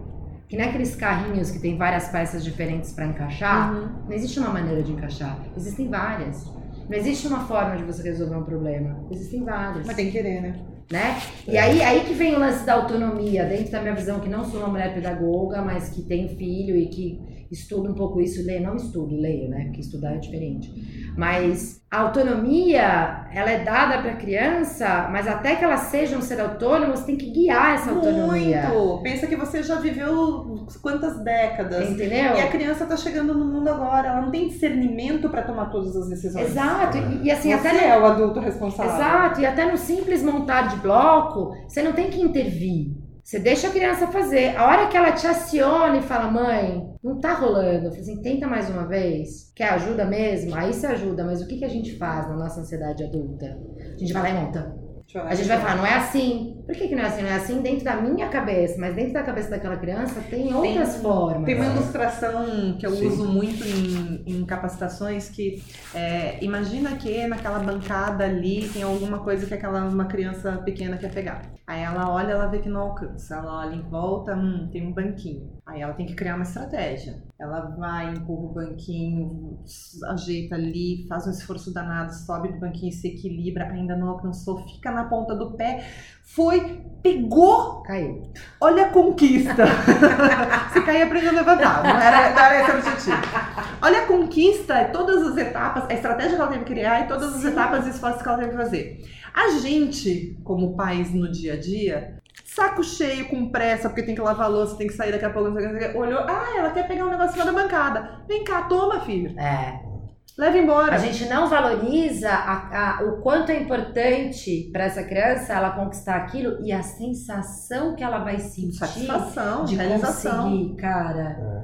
Que nem aqueles carrinhos que tem várias peças diferentes para encaixar. Uhum. Não existe uma maneira de encaixar. Existem várias. Não existe uma forma de você resolver um problema. Existem várias. Mas tem que querer, né? Né? E aí, aí que vem o lance da autonomia, dentro da minha visão, que não sou uma mulher pedagoga, mas que tem filho e que estudo um pouco isso, leio, não estudo, leio, né? Porque estudar é diferente. Mas a autonomia, ela é dada para criança, mas até que ela seja um ser autônomo, você tem que guiar essa autonomia. Muito! Pensa que você já viveu quantas décadas. Entendeu? E a criança tá chegando no mundo agora, ela não tem discernimento pra tomar todas as decisões. Exato. E, e assim, Você até no- é o adulto responsável. Exato, e até no simples montar de bloco, você não tem que intervir. Você deixa a criança fazer. A hora que ela te aciona e fala, mãe, não tá rolando. Eu falei assim, tenta mais uma vez. Quer ajuda mesmo? Aí você ajuda, mas o que, que a gente faz na nossa ansiedade adulta? A gente vai lá e monta. A gente vai falar, não é assim. Por que, que não é assim? Não é assim dentro da minha cabeça, mas dentro da cabeça daquela criança tem outras formas. Tem uma ilustração que eu Sim. uso muito em, em capacitações que é, imagina que naquela bancada ali tem alguma coisa que aquela uma criança pequena quer pegar. Aí ela olha, ela vê que não alcança. Ela olha em volta, hum, tem um banquinho. Aí ela tem que criar uma estratégia. Ela vai, empurra o banquinho, ajeita ali, faz um esforço danado, sobe do banquinho, se equilibra, ainda não alcançou, fica na ponta do pé, foi, pegou Caiu. Olha a conquista. Se cair, aprendeu a levantar. Não era, não era esse o objetivo. Olha a conquista, todas as etapas, a estratégia que ela teve que criar e todas as Sim. etapas e esforços que ela teve que fazer. A gente, como pais no dia a dia, saco cheio, com pressa, porque tem que lavar a louça, tem que sair daqui a pouco, não sei o que, não sei o que, olhou, ah, ela quer pegar um negócio lá da bancada. Vem cá, toma, filho. É. Leva embora. A gente não valoriza a- a- o quanto é importante para essa criança ela conquistar aquilo e a sensação que ela vai sentir Satisfação, de realização. conseguir, cara.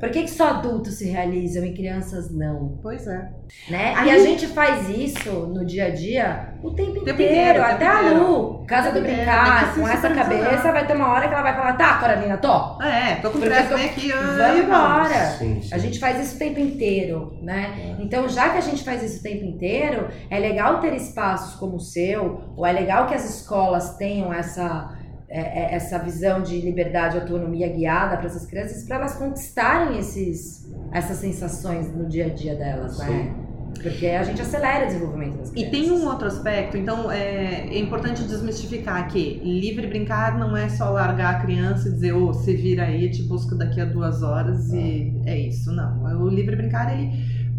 Por que, que só adultos se realizam e crianças não? Pois é. Né? Aí- E a gente faz isso no dia a dia o tempo inteiro. Tempo inteiro, Até tempo a inteiro. Lu, casa do É, brincar, com essa cabeça, vai ter uma hora que ela vai falar: tá, Carolina, tô. É, tô com pressa, vem aqui. Vamos embora. Sim, sim. A gente faz isso o tempo inteiro, né? Então, já que a gente faz isso o tempo inteiro, é legal ter espaços como o seu, ou é legal que as escolas tenham essa, é, é, essa visão de liberdade e autonomia guiada para essas crianças, para elas conquistarem esses, essas sensações no dia a dia delas, né? Porque a gente acelera o desenvolvimento das E crianças. tem um outro aspecto, então é, é importante desmistificar que livre brincar não é só largar a criança e dizer, ô, se vira aí, te busco daqui a duas horas e é isso. Não. O livre brincar, ele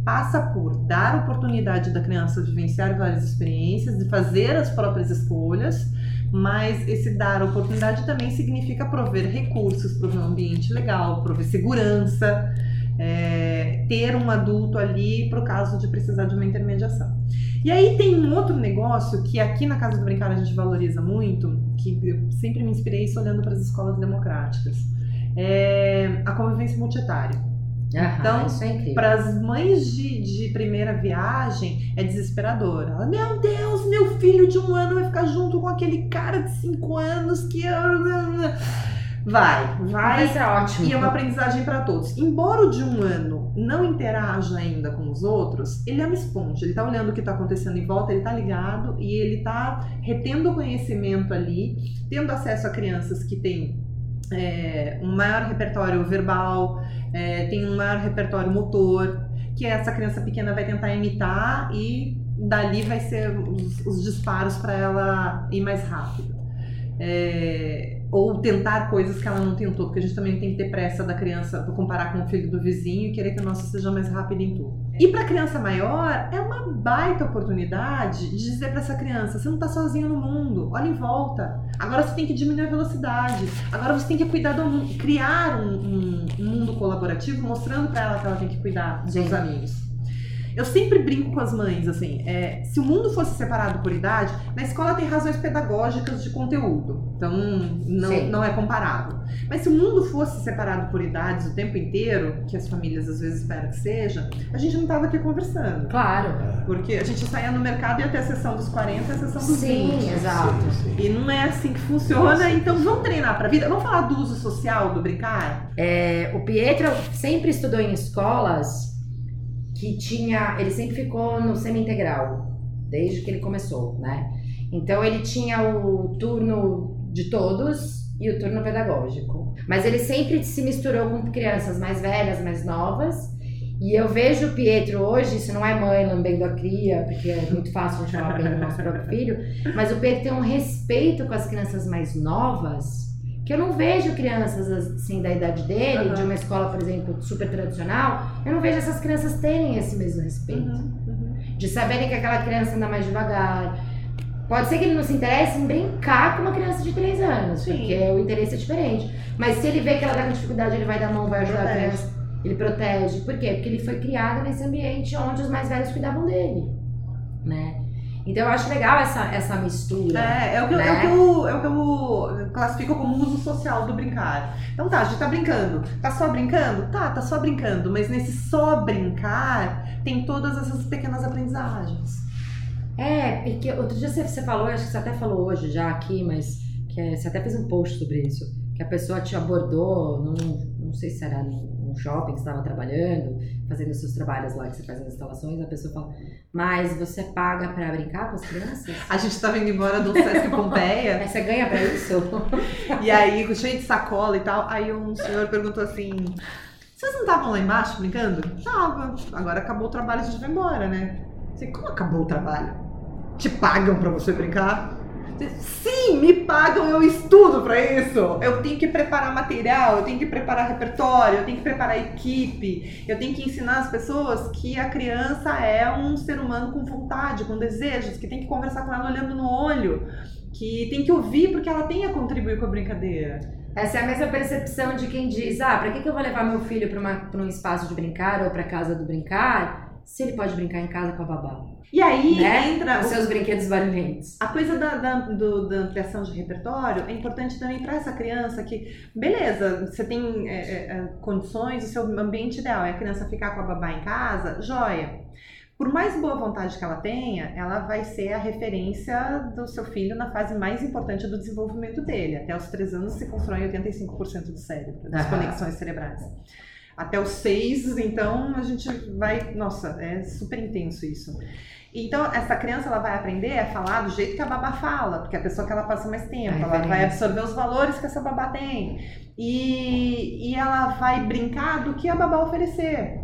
passa por dar oportunidade da criança de vivenciar várias experiências, de fazer as próprias escolhas, mas esse dar oportunidade também significa prover recursos, prover um ambiente legal, prover segurança, é, ter um adulto ali para o caso de precisar de uma intermediação. E aí tem um outro negócio que aqui na Casa do Brincar a gente valoriza muito, que eu sempre me inspirei isso olhando para as escolas democráticas. É a convivência multietária. Aham, então, é. Para as mães de, de primeira viagem é desesperador. Ela, meu Deus, meu filho de um ano vai ficar junto com aquele cara de cinco anos que. eu-" Vai, Vai vai. ser ótimo. E é uma aprendizagem para todos. Embora o de um ano não interaja ainda com os outros, ele é uma esponja. Ele tá olhando o que tá acontecendo em volta, ele tá ligado e ele tá retendo conhecimento ali, tendo acesso a crianças que têm é, um maior repertório verbal, é, tem um maior repertório motor, que essa criança pequena vai tentar imitar e dali vai ser os, os disparos para ela ir mais rápido. É, ou tentar coisas que ela não tentou, porque a gente também tem que ter pressa da criança para comparar com o filho do vizinho e querer que o nosso seja mais rápido em tudo. E para criança maior, é uma baita oportunidade de dizer para essa criança: você não está sozinho no mundo, olha em volta. Agora você tem que diminuir a velocidade. Agora você tem que cuidar do mundo, criar um, um- um mundo colaborativo, mostrando para ela que ela tem que cuidar dos Sim. amigos. Eu sempre brinco com as mães, assim, é, se o mundo fosse separado por idade, na escola tem razões pedagógicas de conteúdo, então não, Sim. não é comparável. Mas se o mundo fosse separado por idades o tempo inteiro, que as famílias às vezes esperam que seja, a gente não tava aqui conversando. Claro. Porque a gente saía no mercado e ia ter a sessão dos 40 e a sessão dos Sim, 20. exato. Sim, sim. E não é assim que funciona, então vamos treinar pra vida. Vamos falar do uso social do brincar? É, o Pietro sempre estudou em escolas que tinha. Ele sempre ficou no semi-integral, desde que ele começou, né? Então ele tinha o turno de todos e o turno pedagógico. Mas ele sempre se misturou com crianças mais velhas, mais novas. E eu vejo o Pietro hoje, isso não é mãe lambendo a cria, porque é muito fácil a gente falar bem do nosso próprio filho, mas o Pietro tem um respeito com as crianças mais novas que eu não vejo crianças assim da idade dele, Aham. de uma escola, por exemplo, super tradicional, eu não vejo essas crianças terem esse mesmo respeito. Uhum, De saberem que aquela criança anda mais devagar. Pode ser que ele não se interesse em brincar com uma criança de 3 anos, Sim. porque o interesse é diferente. Mas se ele vê que ela tá com dificuldade, ele vai dar a mão, vai ajudar a Protege. criança. Ele protege. Por quê? Porque ele foi criado nesse ambiente onde os mais velhos cuidavam dele, né? Então eu acho legal essa, essa mistura. É, é o, que, eu- é, o Né? que eu, é o que eu classifico como uso social do brincar. Então tá, a gente tá brincando. Tá só brincando? Tá, tá só brincando. Mas nesse só brincar tem todas essas pequenas aprendizagens. É, porque outro dia você, você falou, acho que você até falou hoje já aqui, mas que é- você até fez um post sobre isso, que a pessoa te abordou num, não sei se era num, num shopping que você estava trabalhando, fazendo seus trabalhos lá que você faz as instalações, a pessoa fala, mas você paga pra brincar com as crianças? A gente tava indo embora do Sesc Pompeia. Aí você ganha pra isso? E aí, cheio de sacola e tal, aí um senhor perguntou assim: Vocês não estavam lá embaixo brincando? Tava. Agora acabou o trabalho, a gente vai embora, né? Assim, como acabou o trabalho? Te pagam pra você brincar? Sim, me pagam, eu estudo pra isso. Eu tenho que preparar material, eu tenho que preparar repertório, eu tenho que preparar equipe, eu tenho que ensinar as pessoas que a criança é um ser humano com vontade, com desejos, que tem que conversar com ela olhando no olho, que tem que ouvir porque ela tem a contribuir com a brincadeira. Essa é a mesma percepção de quem diz, ah, pra que, que eu vou levar meu filho pra, uma, pra um espaço de brincar ou pra casa do brincar, se ele pode brincar em casa com a babá? E aí Né? entra Os o- seus brinquedos barulhentos. a coisa da, da, do- da ampliação de repertório é importante também para essa criança que, beleza, você tem é, é, é, condições, o seu ambiente ideal é a criança ficar com a babá em casa, joia. Por mais boa vontade que ela tenha, ela vai ser a referência do seu filho na fase mais importante do desenvolvimento dele. Até os 3 anos se constrói 85% do cérebro, das conexões cerebrais. Até os 6, então, a gente vai. Nossa, é super intenso isso. Então, essa criança ela vai aprender a falar do jeito que a babá fala, porque é a pessoa que ela passa mais tempo, ela vai absorver os valores que essa babá tem. E, e ela vai brincar do que a babá oferecer.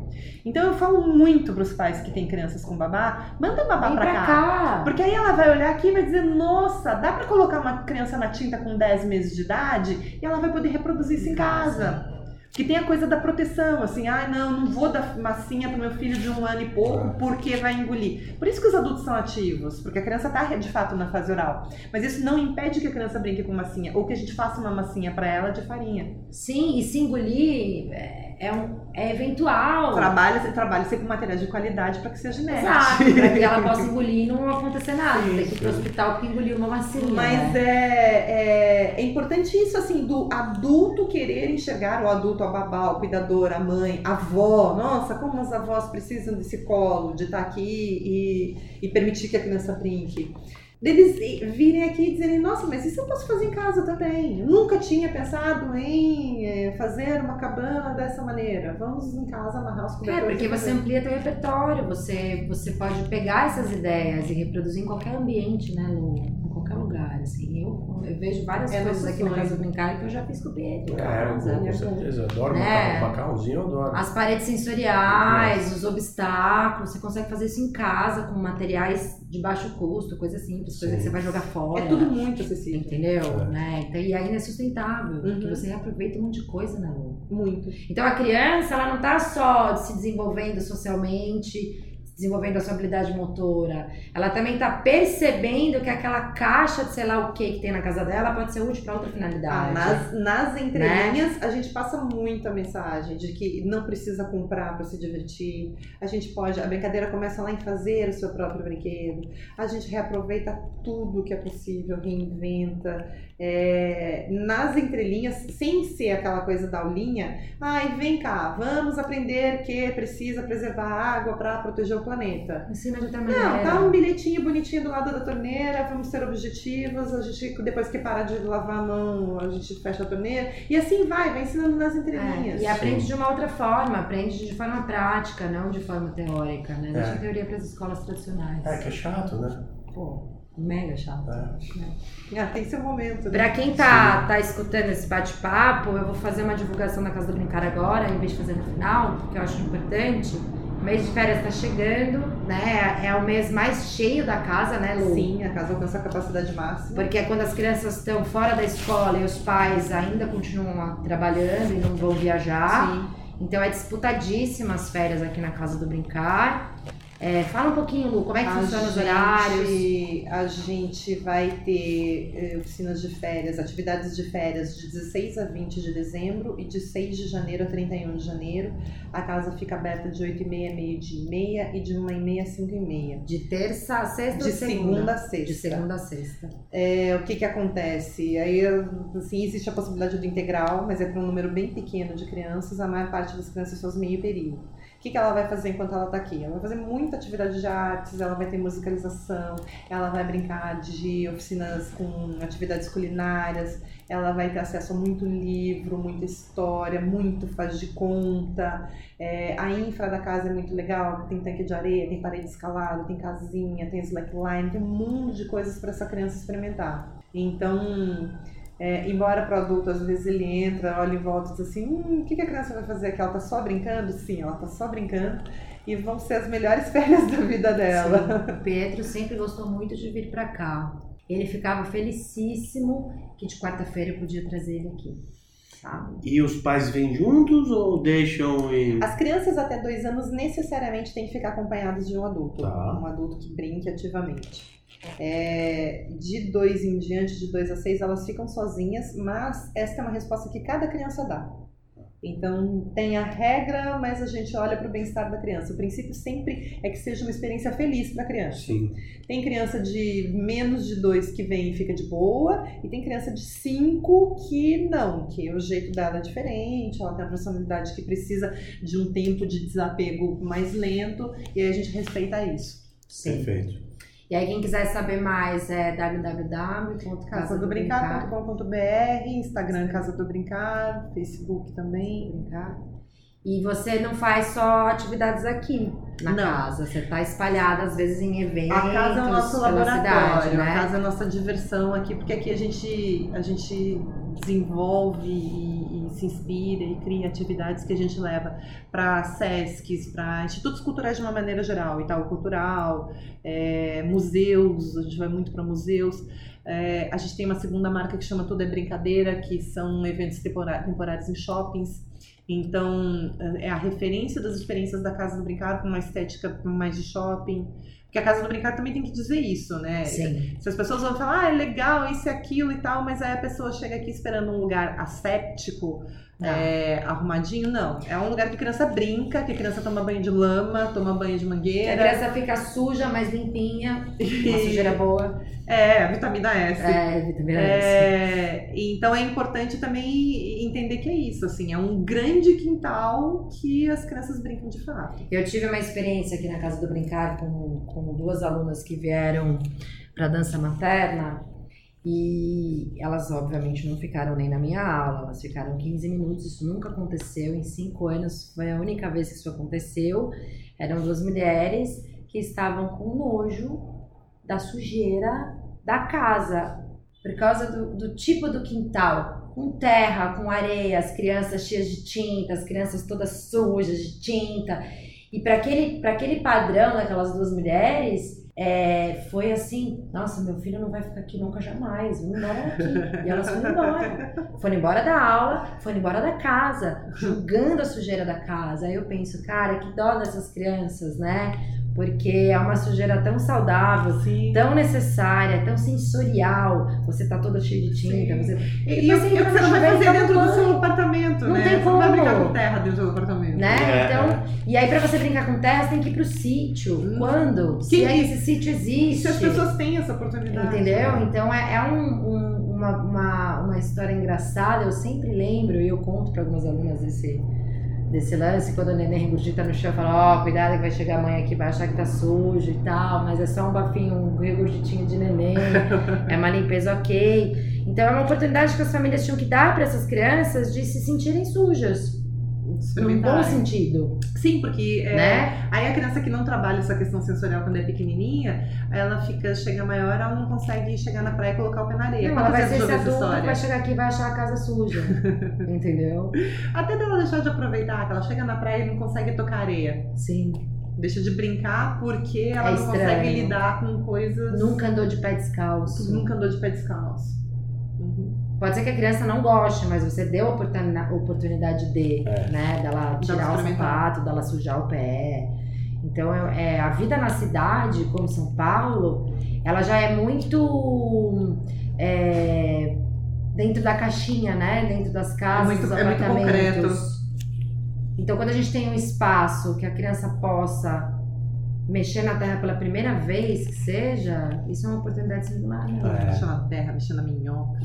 Então eu falo muito para os pais que têm crianças com babá, manda a babá pra cá. cá. Porque aí ela vai olhar aqui e vai dizer, nossa, dá pra colocar uma criança na tinta com 10 meses de idade e ela vai poder reproduzir isso em Em casa. casa. Que tem a coisa da proteção, assim, ah, não, não vou dar massinha pro meu filho de um ano e pouco porque vai engolir. Por isso que os adultos são ativos, porque a criança tá de fato na fase oral. Mas isso não impede que a criança brinque com massinha ou que a gente faça uma massinha pra ela de farinha. Sim, e se engolir é, é, um, é eventual. Trabalha, trabalha sempre com materiais de qualidade pra que seja genético. Exato, pra que ela possa engolir e não acontecer nada. Sim, Tem que ir pro hospital porque engoliu uma massinha. Mas né? é, é, é importante isso, assim, do adulto querer enxergar, o adulto, a babá, o cuidador, a mãe, a avó. Nossa, como as avós precisam desse colo, de estar aqui e, e permitir que a criança brinque. Deles virem aqui e dizerem, nossa, mas isso eu posso fazer em casa também. Eu nunca tinha pensado em eh, fazer uma cabana dessa maneira. Vamos em casa amarrar os É, cobertores. porque e você amplia teu repertório, você, você pode pegar essas ideias e reproduzir em qualquer ambiente, né, Lu? Qualquer lugar, assim. Eu, eu vejo várias É coisas aqui na casa do brincar que eu já fiz com o Pietro. em É, casa. com certeza. Eu adoro Né? macarrão. Macarrãozinho eu adoro. As paredes sensoriais, os obstáculos, você consegue fazer isso em casa com materiais de baixo custo, coisa simples, coisa Sim. que você vai jogar fora. É tudo muito acessível. Entendeu? É. Né? Então, e ainda é sustentável, porque Uhum. você reaproveita um monte de coisa, né, Lu? Muito. Então a criança, ela não tá só se desenvolvendo socialmente, desenvolvendo a sua habilidade motora. Ela também tá percebendo que aquela caixa de sei lá o que que tem na casa dela pode ser útil para outra Ah, finalidade. nas, nas Né? entrelinhas, a gente passa muito a mensagem de que não precisa comprar para se divertir. A gente pode, a brincadeira começa lá em fazer o seu próprio brinquedo. A gente reaproveita tudo que é possível, reinventa. É, nas entrelinhas, sem ser aquela coisa da aulinha, ai, vem cá, vamos aprender que precisa preservar a água para proteger o planeta. Ensina de outra maneira. Não, tá um bilhetinho bonitinho do lado da torneira, vamos ser objetivos, a gente, depois que para de lavar a mão, a gente fecha a torneira, e assim vai, vai ensinando nas É, entrelinhas. e aprende de uma outra forma, aprende de forma prática, não de forma teórica, né? Deixa É. a teoria para as escolas tradicionais. É, que é chato, né? Pô, mega chato. É. Ah, tem seu momento. né? Pra quem tá, tá escutando esse bate-papo, eu vou fazer uma divulgação na Casa do Brincar agora, em vez de fazer no final, porque eu acho importante. O mês de férias tá chegando, né? É o mês mais cheio da casa, né, Lu? Sim, a casa alcança a capacidade máxima. Porque é quando as crianças estão fora da escola e os pais ainda continuam trabalhando e não vão viajar. Sim. Então é disputadíssima as férias aqui na Casa do Brincar. É, fala um pouquinho, Lu, como é que A funcionam os horários? A gente vai ter eh, oficinas de férias, atividades de férias de 16 a 20 de dezembro e de 6 de janeiro a 31 de janeiro. A casa fica aberta de 8h30 a meio-dia e meia e de 1h30 a 5h30. De terça a sexta De segunda a sexta. De segunda a sexta. É, o que que acontece? Aí, assim, existe a possibilidade do integral, mas é para um número bem pequeno de crianças. A maior parte das crianças faz meio período. O que, que ela vai fazer enquanto ela está aqui? Ela vai fazer muita atividade de artes, ela vai ter musicalização, ela vai brincar de oficinas com atividades culinárias, ela vai ter acesso a muito livro, muita história, muito faz de conta. É, a infra da casa é muito legal, tem tanque de areia, tem parede escalada, tem casinha, tem slackline, tem um mundo de coisas para essa criança experimentar. Então, é, embora para o adulto, às vezes ele entra, olha em volta e diz assim: hum, o que, que a criança vai fazer aqui? Ela tá só brincando? Sim, ela tá só brincando. E vão ser as melhores férias da vida dela. Sim. O Pedro sempre gostou muito de vir pra cá. Ele ficava felicíssimo que de quarta-feira eu podia trazer ele aqui. Sabe? E os pais vêm juntos ou deixam em. As crianças até dois anos necessariamente têm que ficar acompanhadas de um adulto. Tá. Um adulto que brinque ativamente. É, de dois em diante, de dois a seis, elas ficam sozinhas, mas esta é uma resposta que cada criança dá. Então, tem a regra, mas a gente olha para o bem-estar da criança. O princípio sempre é que seja uma experiência feliz para a criança. Sim. Tem criança de menos de dois que vem e fica de boa, e tem criança de cinco que não, que o jeito dela é diferente, ela tem uma personalidade que precisa de um tempo de desapego mais lento, e aí a gente respeita isso. Sim. Perfeito. E aí, quem quiser saber mais é Casadobrincar.com.br, Instagram Casa do Brincar, Facebook também. Brincar. E você não faz só atividades aqui na Não. casa, você tá espalhada às vezes em eventos. A casa é o nosso laboratório, cidade, né? a casa é a nossa diversão aqui, porque aqui a gente, a gente desenvolve se inspira e cria atividades que a gente leva para SESCs, para institutos culturais de uma maneira geral, Itaú Cultural, é, museus, a gente vai muito para museus. É, a gente tem uma segunda marca que chama Tudo é Brincadeira, que são eventos temporários em shoppings. Então, é a referência das experiências da Casa do Brincar com uma estética mais de shopping. Porque a Casa do Brincar também tem que dizer isso, né? Sim. Se as pessoas vão falar, ah, é legal, isso e aquilo e tal, mas aí a pessoa chega aqui esperando um lugar asséptico, é, arrumadinho, não. É um lugar que a criança brinca, que a criança toma banho de lama, toma banho de Que a mangueira. criança fica suja, mas limpinha, uma sujeira boa. É, a vitamina S. É, vitamina S. É, então é importante também entender que é isso, assim, é um grande quintal que as crianças brincam de fato. Eu tive uma experiência aqui na Casa do Brincar com, com duas alunas que vieram para dança materna. E elas, obviamente, não ficaram nem na minha aula, elas ficaram 15 minutos. Isso nunca aconteceu. Em cinco anos foi a única vez que isso aconteceu. Eram duas mulheres que estavam com nojo da sujeira da casa, por causa do, do tipo do quintal, com terra, com areia, as crianças cheias de tinta, as crianças todas sujas de tinta. E para aquele, aquele padrão daquelas duas mulheres, é, foi assim, nossa, meu filho não vai ficar aqui nunca jamais, vamos embora daqui. E elas foram embora. Foram embora da aula, foram embora da casa, julgando a sujeira da casa. Aí eu penso, cara, que dó dessas crianças, né? porque é uma sujeira tão saudável, Sim. tão necessária, tão sensorial. Você tá toda cheia de tinta. Você... E, e, você, você não vai fazer dentro do seu apartamento, não né? Tem como. Você vai brincar com terra dentro do apartamento. Né? É. Então, e aí pra você brincar com terra, você tem que ir pro sítio. Hum. Quando? Se aí esse sítio existe. Se as pessoas têm essa oportunidade. Entendeu? Né? Então é, é um, um, uma, uma, uma história engraçada. Eu sempre lembro, e eu conto para algumas alunas desse desse lance, quando o neném regurgita no chão, fala, ó, oh, cuidado que vai chegar a mãe aqui, vai achar que tá sujo e tal, mas é só um bafinho, um regurgitinho de neném, é uma limpeza ok. Então é uma oportunidade que as famílias tinham que dar para essas crianças de se sentirem sujas num bom sentido. Sim, porque é, né? aí a criança que não trabalha essa questão sensorial quando é pequenininha, ela fica, chega maior, ela não consegue chegar na praia e colocar o pé na areia. Não, ela vai ser esse adulto que vai chegar aqui e vai achar a casa suja. entendeu? Até dela deixar de aproveitar, que ela chega na praia e não consegue tocar areia. Sim. Deixa de brincar porque ela é não consegue lidar com coisas. Nunca andou de pé descalço. Nunca andou de pé descalço. Pode ser que a criança não goste, mas você deu a oportunidade de, é. né, dela tirar o sapato, dela sujar o pé. Então, é, é, a vida na cidade, como São Paulo, ela já é muito é, dentro da caixinha, né? Dentro das casas, é muito, dos apartamentos. É muito concreto. Então, quando a gente tem um espaço que a criança possa mexer na terra pela primeira vez, que seja, isso é uma oportunidade singular. Né? É. Mexer na terra, mexer na minhoca.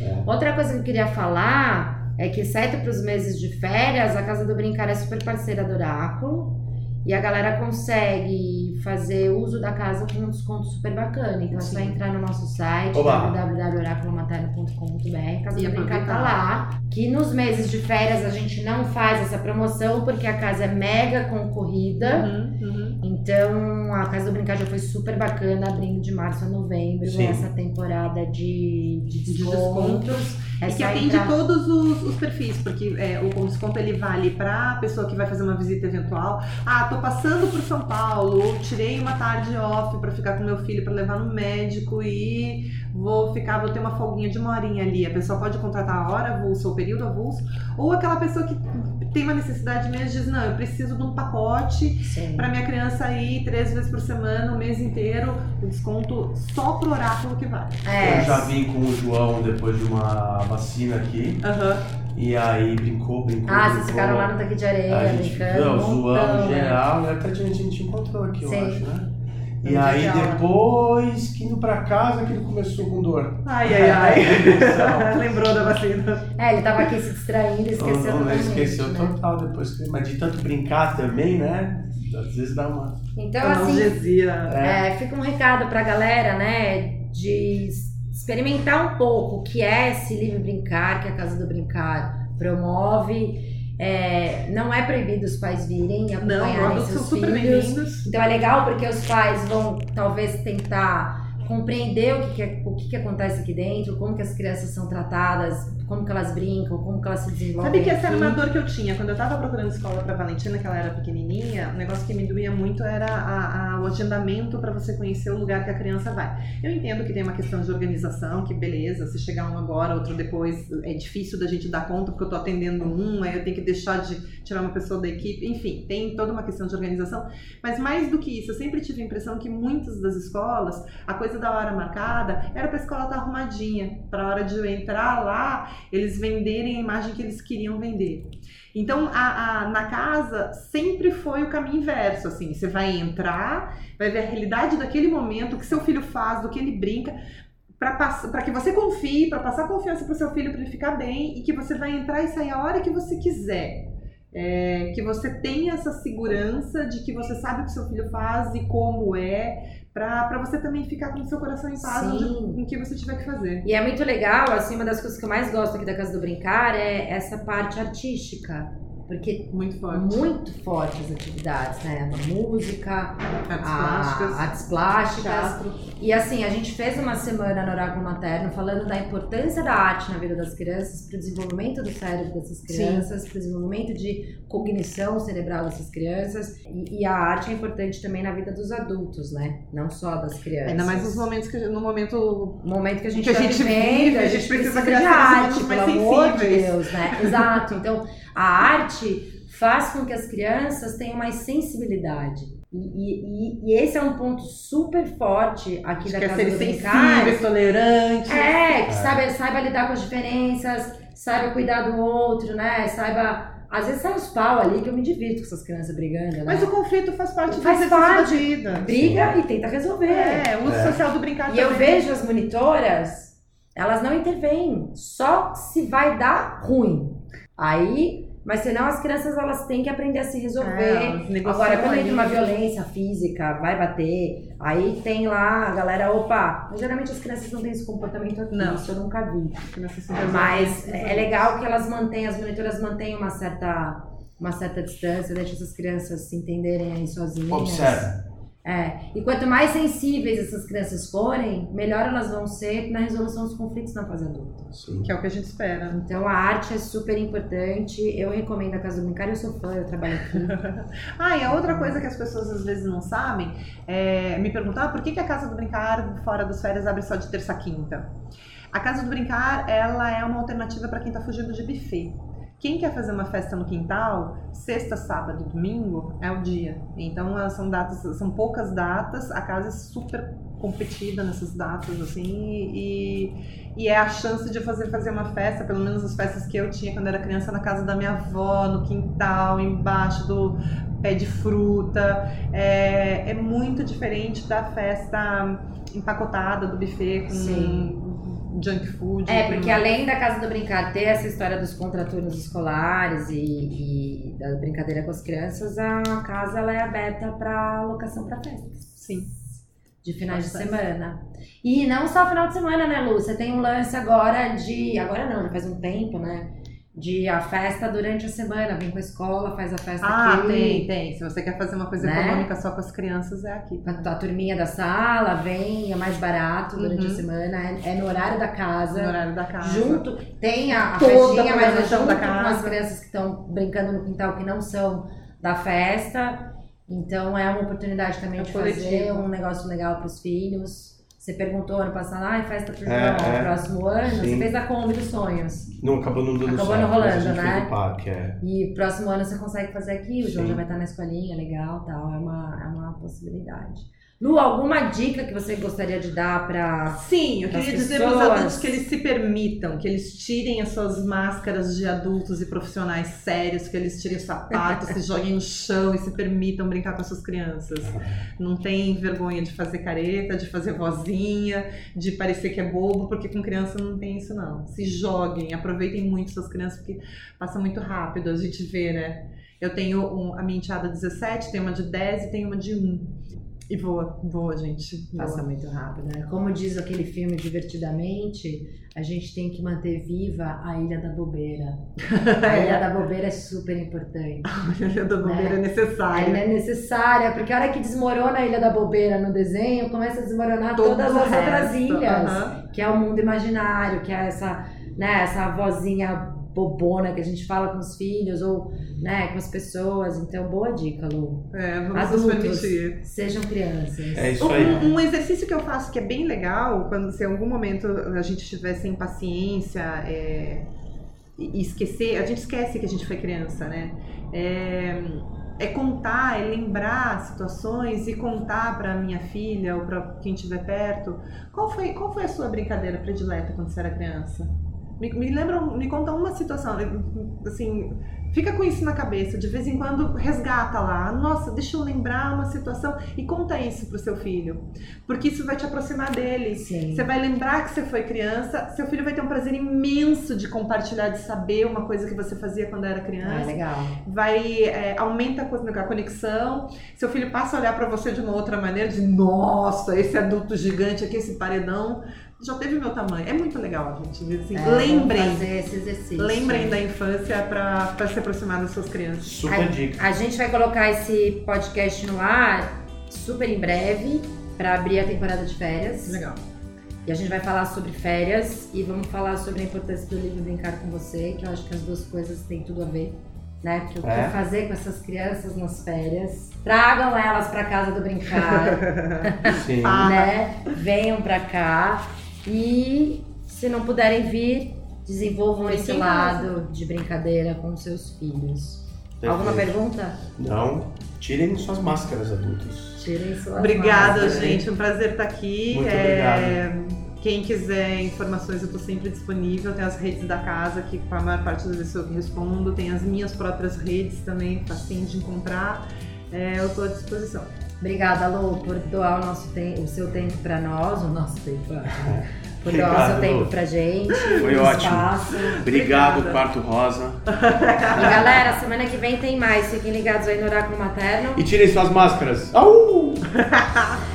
É. Outra coisa que eu queria falar é que, exceto para os meses de férias, a Casa do Brincar é super parceira do Oráculo. E a galera consegue fazer uso da casa com um desconto super bacana. Então Sim. é só entrar no nosso site www.oraculomaterno.com.br. Casa do Brincar tá lá. Que nos meses de férias a gente não faz essa promoção porque a casa é mega concorrida. Uhum, uhum. Então a Casa do Brincar já foi super bacana, abrindo de março a novembro, Sim. essa temporada de, de descontos. De. É e que atende entrar... todos os, os, perfis, porque é, o desconto ele vale para a pessoa que vai fazer uma visita eventual. Ah, tô passando por São Paulo, ou tirei uma tarde off para ficar com meu filho para levar no médico e vou ficar, vou ter uma folguinha de uma horinha ali. A pessoa pode contratar a hora avulso ou período avulso, ou aquela pessoa que tem uma necessidade mesmo diz, não, eu preciso de um pacote para minha criança ir três vezes por semana, o mês inteiro, o desconto só pro oráculo que vale. É. Eu já vim com o João depois de uma vacina aqui. Uhum. E aí brincou, brincou. Ah, brincou. vocês ficaram lá no tanque de areia, a gente, brincando. Não, zoando geral, até a gente, a gente encontrou aqui, Sim. eu acho, né? E aí depois que indo pra casa que ele começou com dor. Ai, ai, ai. Lembrou da vacina. É, ele tava aqui se distraindo, esqueceu não, não, esqueceu né? total depois. Mas de tanto brincar também, né? Às vezes dá uma. Então, assim. É. É, fica um recado pra galera, né? De experimentar um pouco o que é esse livre brincar, que a Casa do Brincar promove é, não é proibido os pais virem e acompanharem não, seus filhos. Então é legal porque os pais vão talvez tentar compreender o que, que, é, o que, que acontece aqui dentro, como que as crianças são tratadas, como que elas brincam, como que elas se desenvolvem. Sabe que essa era uma dor que eu tinha quando eu tava procurando escola para Valentina, que ela era pequenininha, o negócio que me doía muito era a, a, o agendamento para você conhecer o lugar que a criança vai. Eu entendo que tem uma questão de organização, que beleza, se chegar um agora, outro depois, é difícil da gente dar conta porque eu tô atendendo um, aí eu tenho que deixar de tirar uma pessoa da equipe, enfim, tem toda uma questão de organização. Mas mais do que isso, eu sempre tive a impressão que muitas das escolas, a coisa da hora marcada era para a escola estar tá arrumadinha, para a hora de eu entrar lá eles venderem a imagem que eles queriam vender. Então, a, a, na casa sempre foi o caminho inverso, assim, você vai entrar, vai ver a realidade daquele momento, o que seu filho faz, do que ele brinca, para que você confie, para passar confiança para o seu filho, para ele ficar bem, e que você vai entrar e sair a hora que você quiser. É, que você tenha essa segurança de que você sabe o que seu filho faz e como é, para você também ficar com o seu coração em paz Sim. em que você tiver que fazer. E é muito legal, assim, uma das coisas que eu mais gosto aqui da Casa do Brincar é essa parte artística. Porque Muito forte. muito forte as atividades, né? A música, Artes a- plásticas, artes plásticas. teatro. E assim, a gente fez uma semana no Oráculo Materno falando da importância da arte na vida das crianças, para o desenvolvimento do cérebro dessas crianças, para o desenvolvimento de cognição cerebral dessas crianças. E, e a arte é importante também na vida dos adultos, né? Não só das crianças. Ainda mais nos momentos que no momento No momento que a gente que a tá gente vivendo, vive, a gente precisa, criar de arte, pelo amor de. Deus, né? Exato. Então, a arte faz com que as crianças tenham mais sensibilidade. E, e- e- esse é um ponto super forte aqui da que é Casa ser do Brincar. sensível, tolerante. É, que É. saiba, saiba lidar com as diferenças, saiba cuidar do outro, né? Saiba... Às vezes sai uns pau ali que eu me divirto com essas crianças brigando, né? Mas o conflito faz parte Faz parte. da vida. Briga e tenta resolver. É, o uso É. social do brincar E eu também. vejo as monitoras, elas não intervêm, só se vai dar ruim. Aí, mas senão as crianças elas têm que aprender a se É, resolver. negociam Agora, quando entra uma violência física, vai bater, aí tem lá a galera, opa, mas geralmente as crianças não têm esse comportamento aqui, Não. isso eu nunca vi. Resolver. Mas é legal que elas mantenham, as monitoras mantenham uma certa, uma certa distância, deixam essas crianças se entenderem aí sozinhas. Observe. É, e quanto mais sensíveis essas crianças forem, melhor elas vão ser na resolução dos conflitos na fase adulta. Sim. Que é o que a gente espera. Então a arte é super importante. Eu recomendo a Casa do Brincar, eu sou fã, eu trabalho aqui. Ah, e a outra coisa que as pessoas às vezes não sabem é me perguntar por que, que a Casa do Brincar fora das férias abre só de terça a quinta. A Casa do Brincar, ela é uma alternativa para quem está fugindo de buffet. Quem quer fazer uma festa no quintal, sexta, sábado, domingo, é o dia. Então elas são datas, são poucas datas, a casa é super competida nessas datas, assim, e, e é a chance de fazer, fazer uma festa, pelo menos as festas que eu tinha quando era criança, na casa da minha avó, no quintal, embaixo do pé de fruta. É, é muito diferente da festa empacotada do buffet com Sim. Junk food. É, porque além da Casa do Brincar ter essa história dos contraturnos escolares e, e da brincadeira com as crianças, a casa ela é aberta para locação para festas. Sim. De finais de semana. E não só final de semana, né, Lu? Você tem um lance agora de. Agora não, já faz um tempo, né? De a festa durante a semana. Vem com a escola, faz a festa Ah, aqui. tem, tem. Se você quer fazer uma coisa Né? econômica só com as crianças, é aqui. A, a turminha da sala vem, é mais barato durante Uhum. a semana, é, é no horário da casa. No horário da casa. Junto, tem a, a Toda festinha, a mas é junto da com casa. as crianças que estão brincando no quintal que não são da festa. Então é uma oportunidade também É de coletivo. fazer um negócio legal para os filhos. Você perguntou ano passado, ah, festa pro João, É, é. próximo ano. Você Sim. fez a Kombi dos sonhos. Não, acabou não dando Acabou certo. não rolando, né? fez o parque, é. E próximo ano você consegue fazer aqui, o João Sim. já vai estar na escolinha, legal, tal. É uma, é uma possibilidade. Lu, alguma dica que você gostaria de dar para Sim, eu queria dizer para os adultos que eles se permitam, que eles tirem as suas máscaras de adultos e profissionais sérios, que eles tirem os sapatos, se joguem no chão e se permitam brincar com as suas crianças. Não tem vergonha de fazer careta, de fazer vozinha, de parecer que é bobo, porque com criança não tem isso não. Se joguem, aproveitem muito suas crianças, porque passa muito rápido, a gente vê, né? Eu tenho um- a minha enteada 17, tem uma de 10 e tem uma de 1. E voa, voa, gente. Passa muito rápido, né? Como diz aquele filme Divertidamente, a gente tem que manter viva a Ilha da Bobeira. A Ilha da Bobeira é super importante. A ilha da bobeira é A ilha necessária. é necessária, porque a hora que desmorona a Ilha da Bobeira no desenho, começa a desmoronar Todo todas as outras resto, ilhas. aham. Que é o mundo imaginário, que é essa, né, essa vozinha bobona que a gente fala com os filhos ou né, com as pessoas. Então, boa dica, Lu. É, vamos Adultos, permitir. sejam crianças. É isso aí. Um, um exercício que eu faço que é bem legal, quando se em algum momento a gente estiver sem paciência é, e e esquecer, a gente esquece que a gente foi criança, né? É, é contar, é lembrar situações e contar para minha filha ou para quem estiver perto. Qual foi, qual foi a sua brincadeira predileta quando você era criança? Me, me lembra, me conta uma situação, assim, Fica com isso na cabeça, de vez em quando resgata lá. Nossa, deixa eu lembrar uma situação e conta isso pro seu filho. Porque isso vai te aproximar dele. Sim. Você vai lembrar que você foi criança, seu filho vai ter um prazer imenso de compartilhar, de saber uma coisa que você fazia quando era Ah, criança. legal. vai é, aumenta a co- a conexão. Seu filho passa a olhar pra você de uma outra maneira, de nossa, esse adulto gigante aqui, esse paredão já teve meu tamanho. É muito legal, gente. Assim, É, lembrem, fazer esse exercício. lembrem da infância pra, pra se aproximar das suas crianças. Super A- dica. A gente vai colocar esse podcast no ar super em breve para abrir a temporada de férias. Legal. E a gente vai falar sobre férias e vamos falar sobre a importância do livro Brincar com Você, que eu acho que as duas coisas têm tudo a ver. Né? Porque o É. que fazer com essas crianças nas férias? Tragam elas para casa do brincar, Sim. Né? Venham para cá e se não puderem vir, desenvolvam Fiquem esse lado de brincadeira com seus filhos. Alguma pergunta? Não, tirem suas máscaras adultos. Tirem suas Obrigada, máscaras. gente. Um prazer estar aqui. Muito É, Quem quiser informações, eu estou sempre disponível. Tem as redes da casa, que a maior parte das vezes eu respondo. Tem as minhas próprias redes também, facinho de encontrar. É, eu estou à disposição. Obrigada, Lu, por doar o, nosso te- o seu tempo pra nós, o nosso tempo. Por doar o Obrigado, seu tempo Lu. pra gente. Foi ótimo. Espaço. Obrigado, Obrigada. Quarto Rosa. E galera, semana que vem tem mais. Fiquem ligados aí no Oráculo Materno. E tirem suas máscaras. Au!